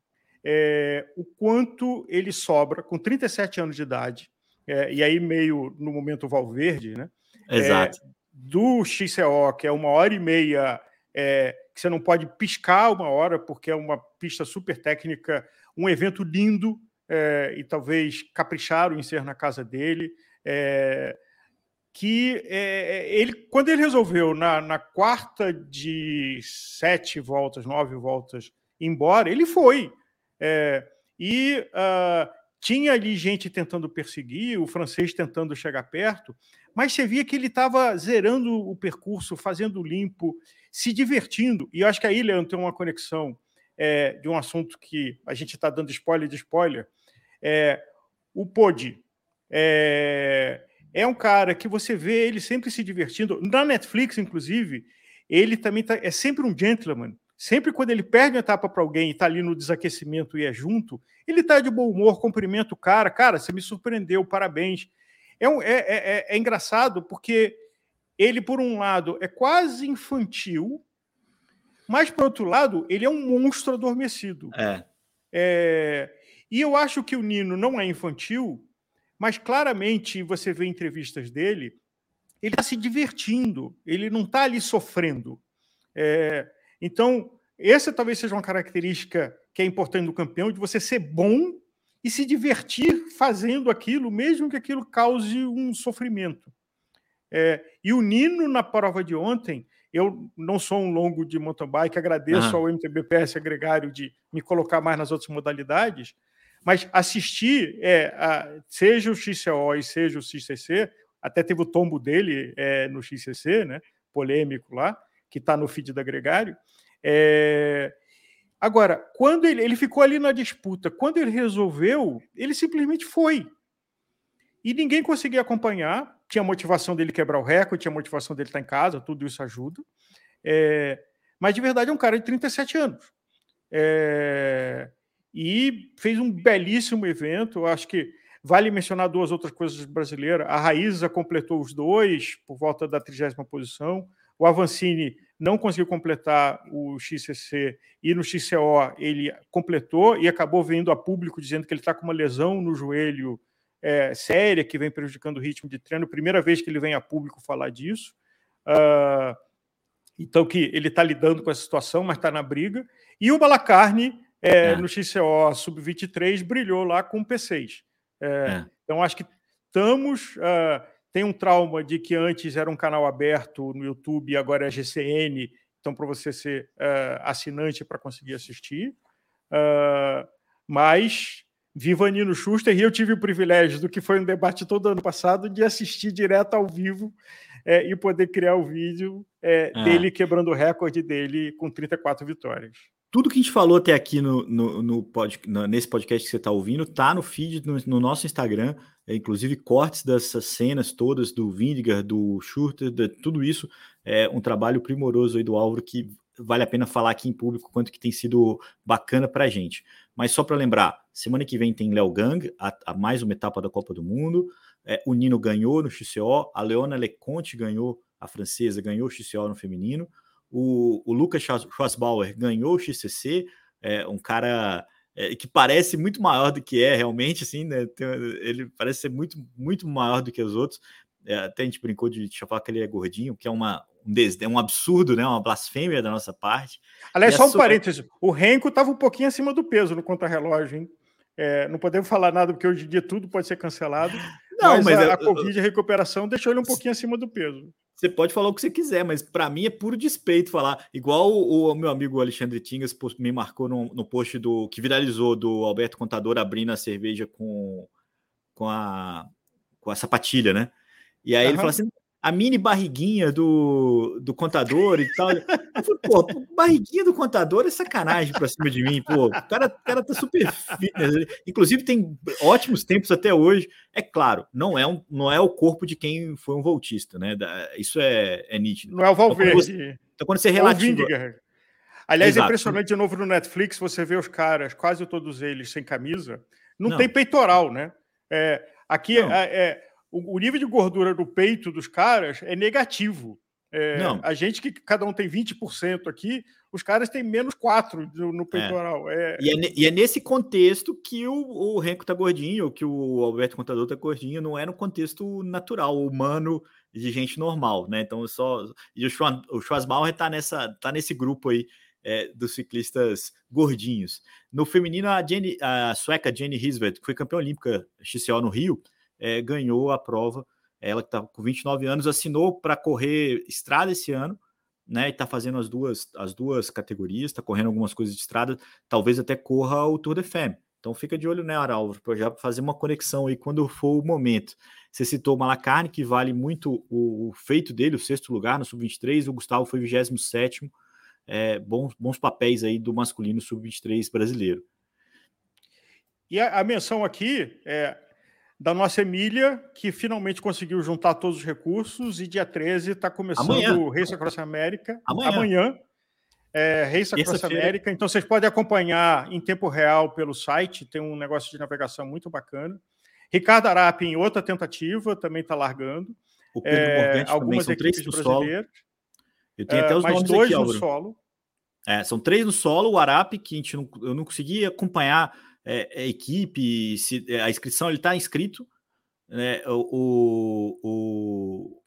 é... o quanto ele sobra com 37 anos de idade, é... e aí meio no momento Valverde, né? Exato. É, do XCO, que é uma hora e meia, é, que você não pode piscar uma hora, porque é uma pista super técnica, um evento lindo, é, e talvez capricharam em ser na casa dele. É, que é, ele, quando ele resolveu na, na, quarta de sete voltas, nove voltas, embora, ele foi. É, e uh, tinha ali gente tentando perseguir, o francês tentando chegar perto, mas você via que ele estava zerando o percurso, fazendo limpo, se divertindo. E eu acho que aí, Leandro, tem uma conexão é, de um assunto que a gente está dando spoiler de spoiler, é, o Podi é, é, um cara que você vê ele sempre se divertindo. Na Netflix, inclusive, ele também tá, é sempre um gentleman. Sempre quando ele perde a etapa para alguém e está ali no desaquecimento e é junto, ele está de bom humor, cumprimenta o cara. Cara, você me surpreendeu, parabéns. É, um, é, é, é, é engraçado porque ele, por um lado, é quase infantil, mas, por outro lado, ele é um monstro adormecido. É. é e eu acho que o Nino não é infantil, mas claramente você vê entrevistas dele, ele está se divertindo, ele não está ali sofrendo. É, então, essa talvez seja uma característica que é importante do campeão, de você ser bom e se divertir fazendo aquilo, mesmo que aquilo cause um sofrimento. É, e o Nino, na prova de ontem, eu não sou um longo de mountain bike, agradeço uhum. ao MTBPS agregário de me colocar mais nas outras modalidades, mas assistir, é, a, seja o XCO e seja o XCC, até teve o tombo dele é, no XCC, né, polêmico lá, que está no feed da Gregário. É... Agora, quando ele, ele ficou ali na disputa, quando ele resolveu, ele simplesmente foi. E ninguém conseguia acompanhar. Tinha a motivação dele quebrar o recorde, tinha a motivação dele estar em casa, tudo isso ajuda. É... Mas de verdade é um cara de 37 anos. É e fez um belíssimo evento. Acho que vale mencionar duas outras coisas brasileiras. A Raíza completou os dois por volta da trigésima posição. O Avancini não conseguiu completar o XCC e no XCO ele completou e acabou vindo a público dizendo que ele está com uma lesão no joelho é, séria que vem prejudicando o ritmo de treino. Primeira vez que ele vem a público falar disso. Uh, então que ele está lidando com essa situação, mas está na briga. E o Balacarne é, é. no XCO Sub-23 brilhou lá com o P6. É, é. Então, acho que estamos. Uh, tem um trauma de que antes era um canal aberto no YouTube agora é GCN, então para você ser uh, assinante para conseguir assistir. Uh, mas viva Nino Schuster, e eu tive o privilégio do que foi um debate todo ano passado de assistir direto ao vivo é, e poder criar o vídeo é, é. dele quebrando o recorde dele com 34 vitórias tudo que a gente falou até aqui no, no, no pod, nesse podcast que você está ouvindo tá no feed no, no nosso Instagram, é, inclusive cortes dessas cenas todas do Vindigar, do Schurter, de, tudo isso é um trabalho primoroso aí do Álvaro que vale a pena falar aqui em público quanto que tem sido bacana para a gente. Mas só para lembrar, semana que vem tem Léo Gang, a, a, mais uma etapa da Copa do Mundo. É, o Nino ganhou no XCO, a Leona Leconte ganhou, a francesa ganhou o XCO no feminino. O, o Lucas Schwarzbauer ganhou o XCC, é, um cara é, que parece muito maior do que é realmente, assim, né? Ele parece ser muito, muito maior do que os outros. É, até a gente brincou de, falar que ele é gordinho, que é uma, um, desdém, um absurdo, né? Uma blasfêmia da nossa parte. Aliás, só um parênteses: o Renko estava um pouquinho acima do peso no contra-relógio, hein? É, não podemos falar nada, porque hoje em dia tudo pode ser cancelado. Não, mas, mas a, a Covid e a recuperação deixou ele um pouquinho acima do peso. Você pode falar o que você quiser, mas para mim é puro despeito falar. Igual o, o meu amigo Alexandre Tingas me marcou no, no, post do que viralizou do Alberto Contador abrindo a cerveja com, com, a, com a sapatilha, né? E aí uhum. ele falou assim: a mini barriguinha do, do contador e tal. Eu falei, pô, barriguinha do contador é sacanagem pra cima de mim, pô. O cara, o cara tá super fitness. Inclusive, tem ótimos tempos até hoje. É claro, não é, um, não é o corpo de quem foi um voltista, né? Isso é, é nítido. Não é o Valverde. Então, quando você, então, quando você relativa... Aliás, Exato. é impressionante de novo no Netflix, você vê os caras, quase todos eles sem camisa. Não, não. tem peitoral, né? É, aqui é, é o, o nível de gordura do peito dos caras é negativo. É, não. A gente que cada um tem 20% aqui, os caras têm menos 4 no, no é. peitoral. É. É... E, é, e, é, nesse contexto que o, o Renko tá gordinho, que o Alberto Contador tá gordinho, não é no contexto natural, humano, de gente normal, né? Então só. E o, Schwarz, o Schwarzbauer tá, nessa, tá nesse grupo aí é, dos ciclistas gordinhos. No feminino, a, Jenny, a sueca Jenny Risvet, que foi campeã olímpica XCO no Rio, é, ganhou a prova. Ela que está com 29 anos assinou para correr estrada esse ano, né? E está fazendo as duas, as duas categorias, está correndo algumas coisas de estrada, talvez até corra o Tour de Femme. Então fica de olho, né, Aralvo, para já fazer uma conexão aí quando for o momento. Você citou o Malacarne, que vale muito o, o feito dele, o sexto lugar no Sub-23, o Gustavo foi 27 é, bons, bons papéis aí do masculino Sub-23 brasileiro. E a, a menção aqui é da nossa Emília, que finalmente conseguiu juntar todos os recursos e dia 13 está começando Amanhã. o Race Across América. Amanhã. Amanhã é, Race Across América. Então vocês podem acompanhar em tempo real pelo site, tem um negócio de navegação muito bacana. Ricardo Arapi em outra tentativa, também está largando. O Pedro é, algumas equipes brasileiras. Eu tenho até os é, mais dois aqui, no solo. É, são três no solo, o Arapi, que a gente não, eu não consegui acompanhar é, é equipe, se, é, a inscrição ele está inscrito, né? O, o,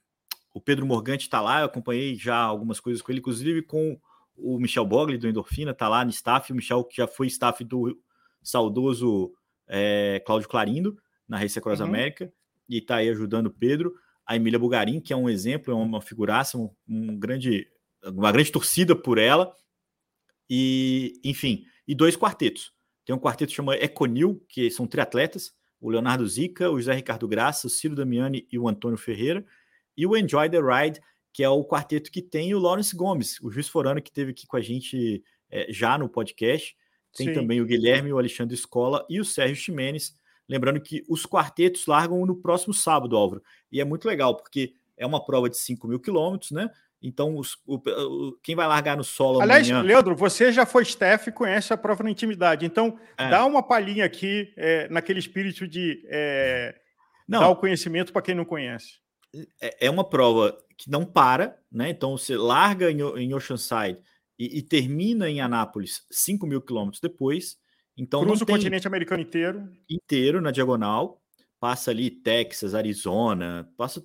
o Pedro Morgante está lá, eu acompanhei já algumas coisas com ele, inclusive com o Michel Bogli do Endorfina, está lá no staff, o Michel que já foi staff do saudoso é, Cláudio Clarindo na Race Cross uhum. América e está aí ajudando o Pedro. A Emília Bugarim, que é um exemplo, é uma figuraça, um, um grande, uma grande torcida por ela. E, enfim, e dois quartetos. Tem um quarteto que chama Econil, que são triatletas, o Leonardo Zica, o José Ricardo Graça, o Ciro Damiani e o Antônio Ferreira, e o Enjoy the Ride, que é o quarteto que tem o Lawrence Gomes, o juiz forano que teve aqui com a gente é, já no podcast. Tem Sim. também o Guilherme, o Alexandre Escola e o Sérgio Ximenes. Lembrando que os quartetos largam no próximo sábado, Álvaro. E é muito legal, porque é uma prova de 5 mil quilômetros, né? Então, os, o, o, quem vai largar no solo Aliás, amanhã... Leandro, você já foi staff e conhece a prova na intimidade. Então, é. dá uma palhinha aqui é, naquele espírito de é, não. dar o conhecimento para quem não conhece. É, é, uma prova que não para, né? Então, você larga em, em Oceanside e, e, termina em Anápolis 5 mil quilômetros depois. Então, Cruza o continente americano inteiro. Inteiro, na diagonal passa ali Texas, Arizona, passa,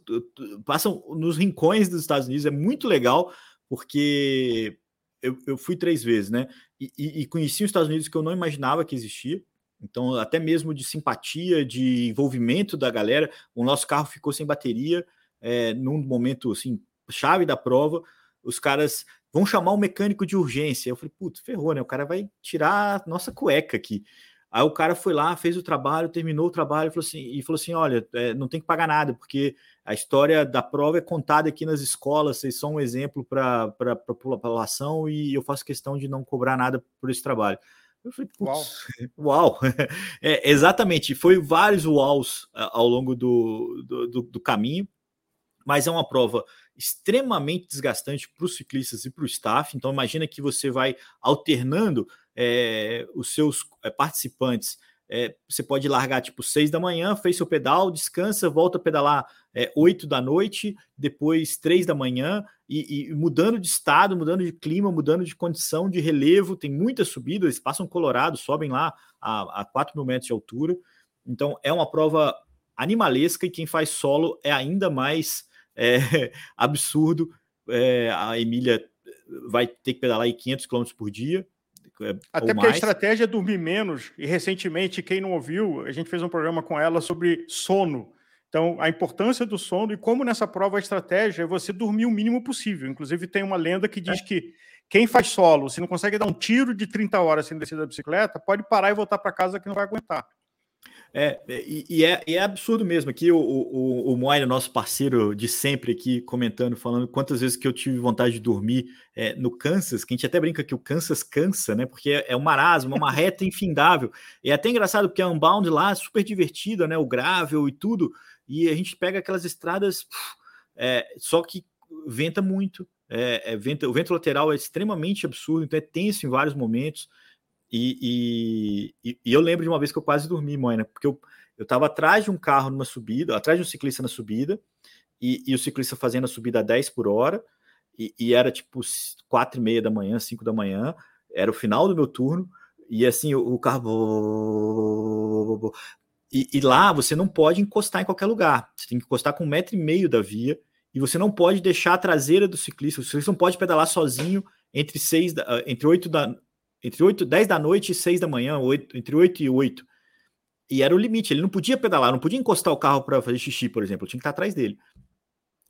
passam nos rincões dos Estados Unidos, é muito legal, porque eu, eu fui três vezes, né? E, e, e, conheci os Estados Unidos que eu não imaginava que existia. Então, até mesmo de simpatia, de envolvimento da galera, o nosso carro ficou sem bateria é, num momento assim, chave da prova. Os caras vão chamar um mecânico de urgência. Eu falei, putz, ferrou, né? O cara vai tirar a nossa cueca aqui. Aí o cara foi lá, fez o trabalho, terminou o trabalho e falou assim, e falou assim: olha, é, não tem que pagar nada, porque a história da prova é contada aqui nas escolas, vocês são um exemplo para a população e eu faço questão de não cobrar nada por esse trabalho. Eu falei, uau, uau. É, exatamente, foi vários uaus ao longo do, do, do, do caminho, mas é uma prova extremamente desgastante para os ciclistas e para o staff. Então, imagina que você vai alternando é, os seus é, participantes. É, você pode largar tipo seis da manhã, fez seu pedal, descansa, volta a pedalar é, 8 da noite, depois três da manhã, e, e, mudando de estado, mudando de clima, mudando de condição, de relevo, tem muita subida, eles passam Colorado, sobem lá a, a 4 mil metros de altura. Então é uma prova animalesca e quem faz solo é ainda mais é, absurdo. É, a Emília vai ter que pedalar aí 500 km por dia. É, Até porque mais. a estratégia é dormir menos. E recentemente, quem não ouviu, a gente fez um programa com ela sobre sono. Então, a importância do sono e como nessa prova a estratégia é você dormir o mínimo possível. Inclusive, tem uma lenda que diz é. que quem faz solo, se não consegue dar um tiro de 30 horas sem descer da bicicleta, pode parar e voltar para casa que não vai aguentar. É, e, e, é, e é absurdo mesmo. Aqui o, o, o nosso parceiro de sempre aqui, comentando, falando quantas vezes que eu tive vontade de dormir é, no Kansas, que a gente até brinca que o Kansas cansa, né? Porque é, é um marasmo, uma reta infindável. E é até engraçado porque a Unbound lá é super divertida, né? O grável e tudo. E a gente pega aquelas estradas, é, só que venta muito. É, é, venta, o vento lateral é extremamente absurdo, então é tenso em vários momentos. E, e, e, eu lembro de uma vez que eu quase dormi, Moina, porque eu, eu tava atrás de um carro numa subida, atrás de um ciclista na subida, e, e o ciclista fazendo a subida a 10 por hora, e, era tipo quatro e meia da manhã, 5 da manhã, era o final do meu turno, e assim, o, o carro. E, lá você não pode encostar em qualquer lugar, você tem que encostar com um metro e meio da via, e você não pode deixar a traseira do ciclista, o ciclista não pode pedalar sozinho entre seis entre 8 da, entre 8, 10 da noite e 6 da manhã, 8, entre 8 e 8. E era o limite, ele não podia pedalar, não podia encostar o carro para fazer xixi, por exemplo, tinha que estar atrás dele.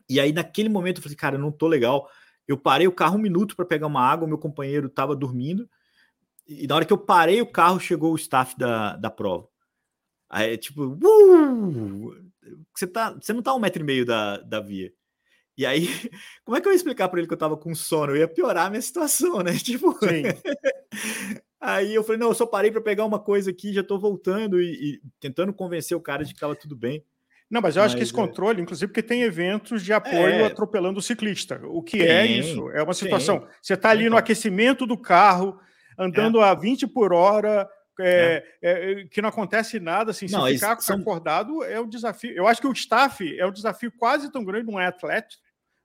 E aí, naquele momento, eu falei, cara, eu não tô legal. Eu parei o carro um minuto para pegar uma água, meu companheiro estava dormindo, e na hora que eu parei o carro, chegou o staff da, da prova. Aí, tipo, uh! você, tá, você não tá um metro e meio da, da via. E aí, como é que eu ia explicar para ele que eu tava com sono? Eu ia piorar a minha situação, né? Tipo, aí eu falei: não, eu só parei para pegar uma coisa aqui, já tô voltando e, e, tentando convencer o cara de que tava tudo bem. Não, mas eu acho que esse é controle, inclusive, porque tem eventos de apoio é... atropelando o ciclista. O que é tem, é isso? É uma situação. Tem. Você está ali no aquecimento do carro, andando é. a 20 por hora, é, é. É, que não acontece nada, assim, se não, ficar são... acordado é um desafio. Eu acho que o staff é um desafio quase tão grande, não é atleta,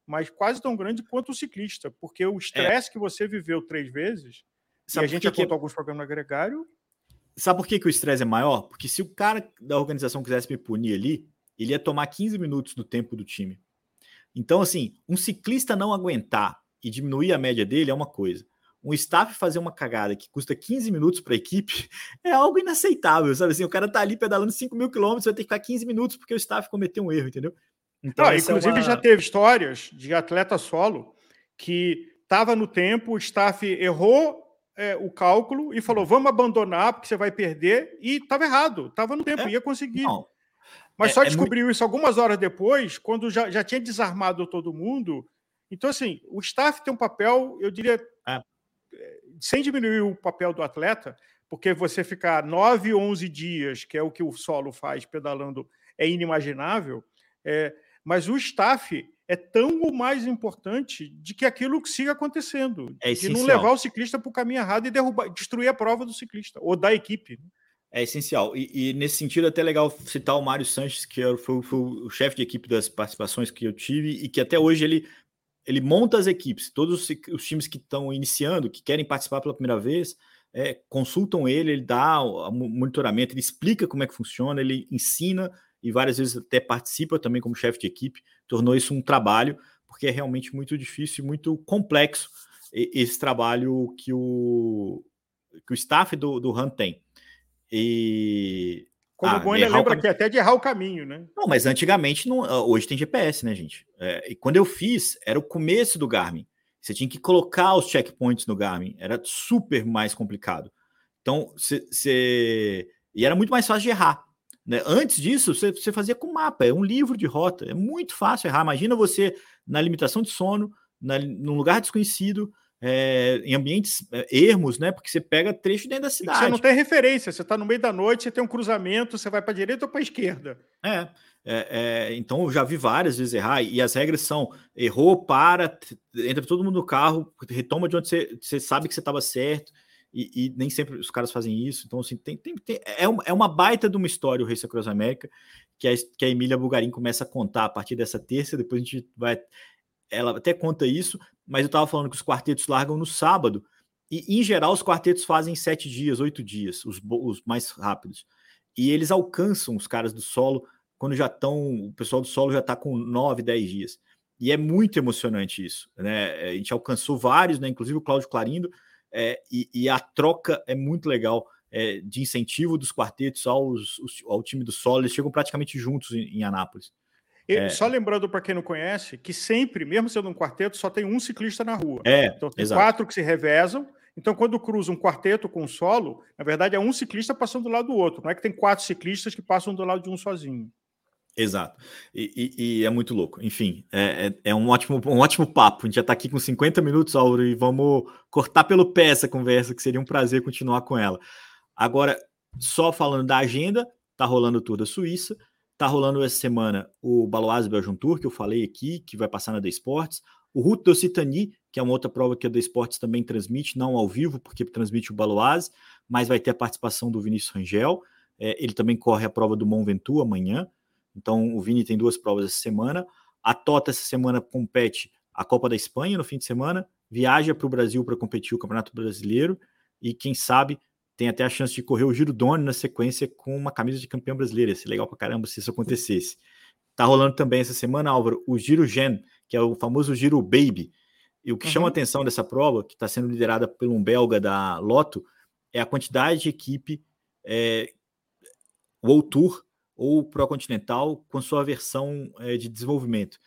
mas quase tão grande quanto o ciclista, porque o é. estresse que você viveu três vezes, Sabe e a gente já contou que... alguns programas no agregário. Sabe por que, que o estresse é maior? Porque se o cara da organização quisesse me punir ali, ele ia tomar 15 minutos do tempo do time. Então, assim, um ciclista não aguentar e diminuir a média dele é uma coisa um staff fazer uma cagada que custa 15 minutos para a equipe é algo inaceitável, sabe? Assim, o cara tá ali pedalando 5 mil quilômetros, vai ter que ficar 15 minutos porque o staff cometeu um erro, entendeu? Então, é inclusive, é uma... já teve histórias de atleta solo que estava no tempo, o staff errou é, o cálculo e falou: vamos abandonar porque você vai perder, e estava errado, estava no tempo, é, ia conseguir. Não. Mas é, só é descobriu muito... isso algumas horas depois, quando já, já tinha desarmado todo mundo. Então, assim, o staff tem um papel, eu diria, sem diminuir o papel do atleta, porque você ficar 9, 11 dias, que é o que o solo faz pedalando, é inimaginável, é, mas o staff é tão ou mais importante de que aquilo siga acontecendo, é de não levar o ciclista para o caminho errado e derrubar, destruir a prova do ciclista ou da equipe. É essencial. E, e nesse sentido, é até legal citar o Mário Sanches, que foi, foi o chefe de equipe das participações que eu tive, e que até hoje ele ele monta as equipes, todos os, os times que estão iniciando, que querem participar pela primeira vez, é, consultam ele, ele dá o monitoramento, ele explica como é que funciona, ele ensina e várias vezes até participa também como chefe de equipe, tornou isso um trabalho, porque é realmente muito difícil e muito complexo esse trabalho que o, que o staff do, do RAM tem. E como ah, o Boina lembra aqui, até de errar o caminho, né? Não, mas antigamente, não, ah, hoje tem GPS, né, gente? É, e quando eu fiz, era o começo do Garmin. Você tinha que colocar os checkpoints no Garmin. Era super mais complicado. Então, você... E era muito mais fácil de errar. Né? Antes disso, você, você fazia com mapa. É um livro de rota. É muito fácil errar. Imagina você na limitação de sono, na, num lugar desconhecido, é, em ambientes é, ermos, né? Porque você pega trecho dentro da cidade. Você não tem referência, você está no meio da noite, você tem um cruzamento, você vai para a direita ou para a esquerda. É, é, é, então eu já vi várias vezes errar, e as regras são: errou, para, entra todo mundo no carro, retoma de onde você, você sabe que você estava certo, e, e, nem sempre os caras fazem isso. Então, assim, tem, tem, tem é, uma, é uma baita de uma história o Race Across América, que a, que a Emília Bugarin começa a contar a partir dessa terça, depois a gente vai. Ela até conta isso, mas eu estava falando que os quartetos largam no sábado, e em geral os quartetos fazem sete dias, oito dias, os, os mais rápidos. E eles alcançam os caras do solo quando já estão, o pessoal do solo já está com 9, 10 dias. E é muito emocionante isso, né? A gente alcançou vários, né? Inclusive o Cláudio Clarindo, é, e, e, a troca é muito legal é, de incentivo dos quartetos aos, ao time do solo. Eles chegam praticamente juntos em, em Anápolis. E, é... Só lembrando para quem não conhece, que sempre, mesmo sendo um quarteto, só tem um ciclista na rua. É, então tem exato. quatro que se revezam. Então, quando cruza um quarteto com um solo, na verdade é um ciclista passando do lado do outro. Não é que tem quatro ciclistas que passam do lado de um sozinho. Exato. E, e, e, é muito louco. Enfim, é, é, é, um, ótimo, um ótimo papo. A gente já está aqui com 50 minutos, Auro, e vamos cortar pelo pé essa conversa, que seria um prazer continuar com ela. Agora, só falando da agenda, tá rolando toda a Suíça, tá rolando essa semana o Baloise Belgium Tour, que eu falei aqui, que vai passar na The Sports, o Route d'Occitanie, que é uma outra prova que a The Sports também transmite, não ao vivo, porque transmite o Baloise, mas vai ter a participação do Vinícius Rangel. É, ele também corre a prova do Mont Ventoux amanhã. Então, o Vini tem duas provas essa semana. A Tota, essa semana, compete a Copa da Espanha no fim de semana, viaja para o Brasil para competir o Campeonato Brasileiro e, quem sabe, tem até a chance de correr o Giro Doni na sequência com uma camisa de campeão brasileiro. Ia ser legal para caramba se isso acontecesse. Tá rolando também essa semana, Álvaro, o Giro Gen, que é o famoso Giro Baby. E o que uhum. chama a atenção dessa prova, que está sendo liderada por um belga da Lotto, é a quantidade de equipe é, World Tour ou Pro Continental com sua versão é, de desenvolvimento.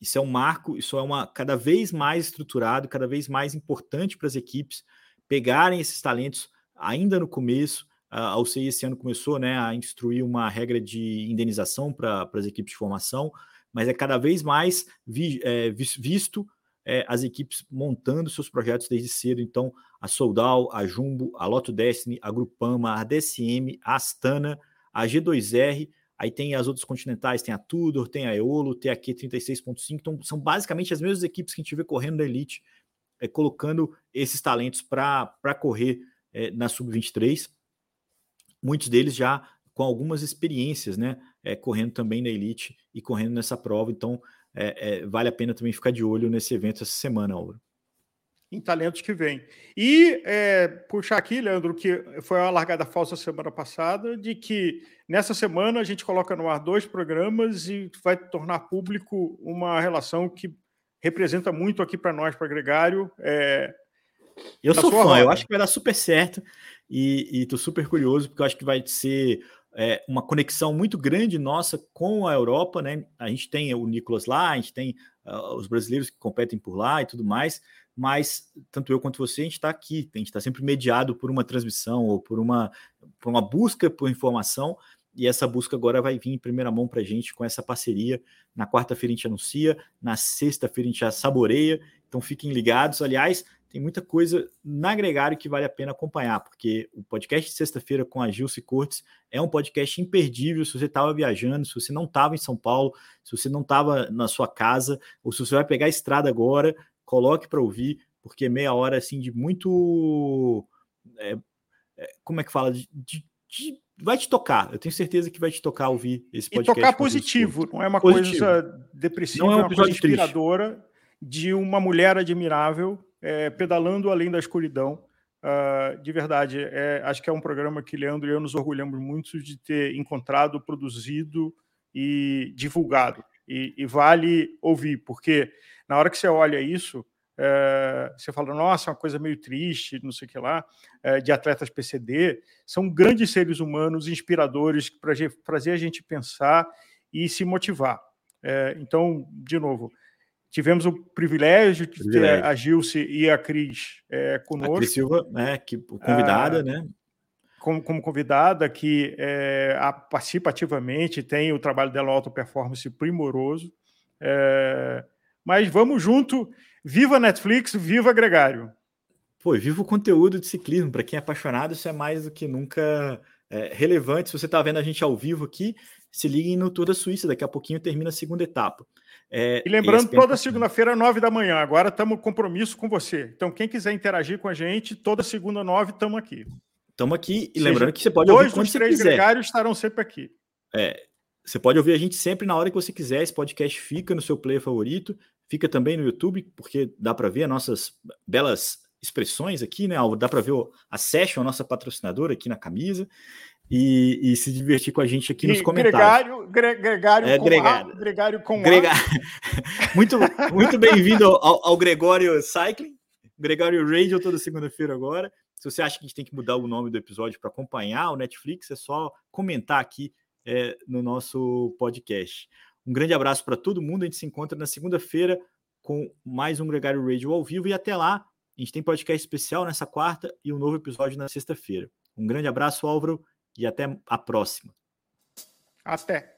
Isso é um marco, isso é uma cada vez mais estruturado, cada vez mais importante para as equipes pegarem esses talentos ainda no começo. A UCI esse ano começou né, a instruir uma regra de indenização para as equipes de formação, mas é cada vez mais vi, é, visto é, as equipes montando seus projetos desde cedo. Então, a Soldal, a Jumbo, a Lotto Destiny, a Grupama, a DSM, a Astana, a G2R, aí tem as outras continentais, tem a Tudor, tem a Eolo, tem a Q36.5, então são basicamente as mesmas equipes que a gente vê correndo da Elite, é, colocando esses talentos para correr é, na Sub-23, muitos deles já com algumas experiências, né, é, correndo também na Elite e correndo nessa prova, então é, é, vale a pena também ficar de olho nesse evento essa semana, Álvaro em talentos que vêm. E é, puxar aqui, Leandro, que foi uma largada falsa semana passada, de que nessa semana a gente coloca no ar dois programas e vai tornar público uma relação que representa muito aqui para nós, para Gregário. É, eu sou fã, roda. eu acho que vai dar super certo e estou super curioso, porque eu acho que vai ser é, uma conexão muito grande nossa com a Europa, né? A gente tem o Nicolas lá, a gente tem uh, os brasileiros que competem por lá e tudo mais, mas tanto eu quanto você, a gente está aqui, a gente está sempre mediado por uma transmissão ou por uma, por uma busca por informação, e essa busca agora vai vir em primeira mão para a gente com essa parceria. Na quarta-feira a gente anuncia, na sexta-feira a gente já saboreia, então fiquem ligados. Aliás, tem muita coisa na Gregário que vale a pena acompanhar, porque o podcast de sexta-feira com a Gilce Cortes é um podcast imperdível. Se você estava viajando, se você não estava em São Paulo, se você não estava na sua casa, ou se você vai pegar a estrada agora, coloque para ouvir, porque meia hora assim de muito. É, como é que fala? De, de, de, vai te tocar. Eu tenho certeza que vai te tocar ouvir esse podcast. E tocar positivo, não é uma positivo. coisa depressiva, não é, um é uma coisa inspiradora triste. de uma mulher admirável é, pedalando além da escuridão. Uh, de verdade, é, acho que é um programa que Leandro e eu nos orgulhamos muito de ter encontrado, produzido e divulgado. E, e vale ouvir, porque na hora que você olha isso, é, você fala, nossa, é uma coisa meio triste, não sei o que lá, é, de atletas PCD, são grandes seres humanos, inspiradores, para fazer a gente pensar e se motivar. É, então, de novo, tivemos o privilégio de privilégio. ter a Gilce e a Cris conosco. A Cris Silva, né, que, convidada, ah, né? Como, como, convidada, que participa ativamente, tem o trabalho dela alto performance primoroso. É, mas vamos junto. Viva Netflix, viva Gregário. Pô, viva o conteúdo de ciclismo. Para quem é apaixonado, isso é mais do que nunca é, relevante. Se você está vendo a gente ao vivo aqui, se liguem no Tour da Suíça. Daqui a pouquinho termina a segunda etapa. É, e lembrando, toda segunda-feira, nove da manhã. Agora estamos compromisso com você. Então, quem quiser interagir com a gente, toda segunda, nove, estamos aqui. Estamos aqui. E lembrando que você pode ouvir quando você três gregários estarão sempre aqui. É, você pode ouvir a gente sempre na hora que você quiser. Esse podcast fica no seu player favorito. Fica também no YouTube, porque dá para ver as nossas belas expressões aqui, né? Dá para ver a Session, a nossa patrocinadora aqui na camisa. E, e, se divertir com a gente aqui e nos comentários. Gregário, gre, gregário, é, com gregário. A, gregário com gregário. muito muito bem-vindo ao, ao, Gregório Cycling, Gregório Radio toda segunda-feira agora. Se você acha que a gente tem que mudar o nome do episódio para acompanhar o Netflix, é só comentar aqui é, no nosso podcast. Um grande abraço para todo mundo. A gente se encontra na segunda-feira com mais um Gregário Radio ao vivo. E até lá, a gente tem podcast especial nessa quarta e um novo episódio na sexta-feira. Um grande abraço, Álvaro, e até a próxima. Até.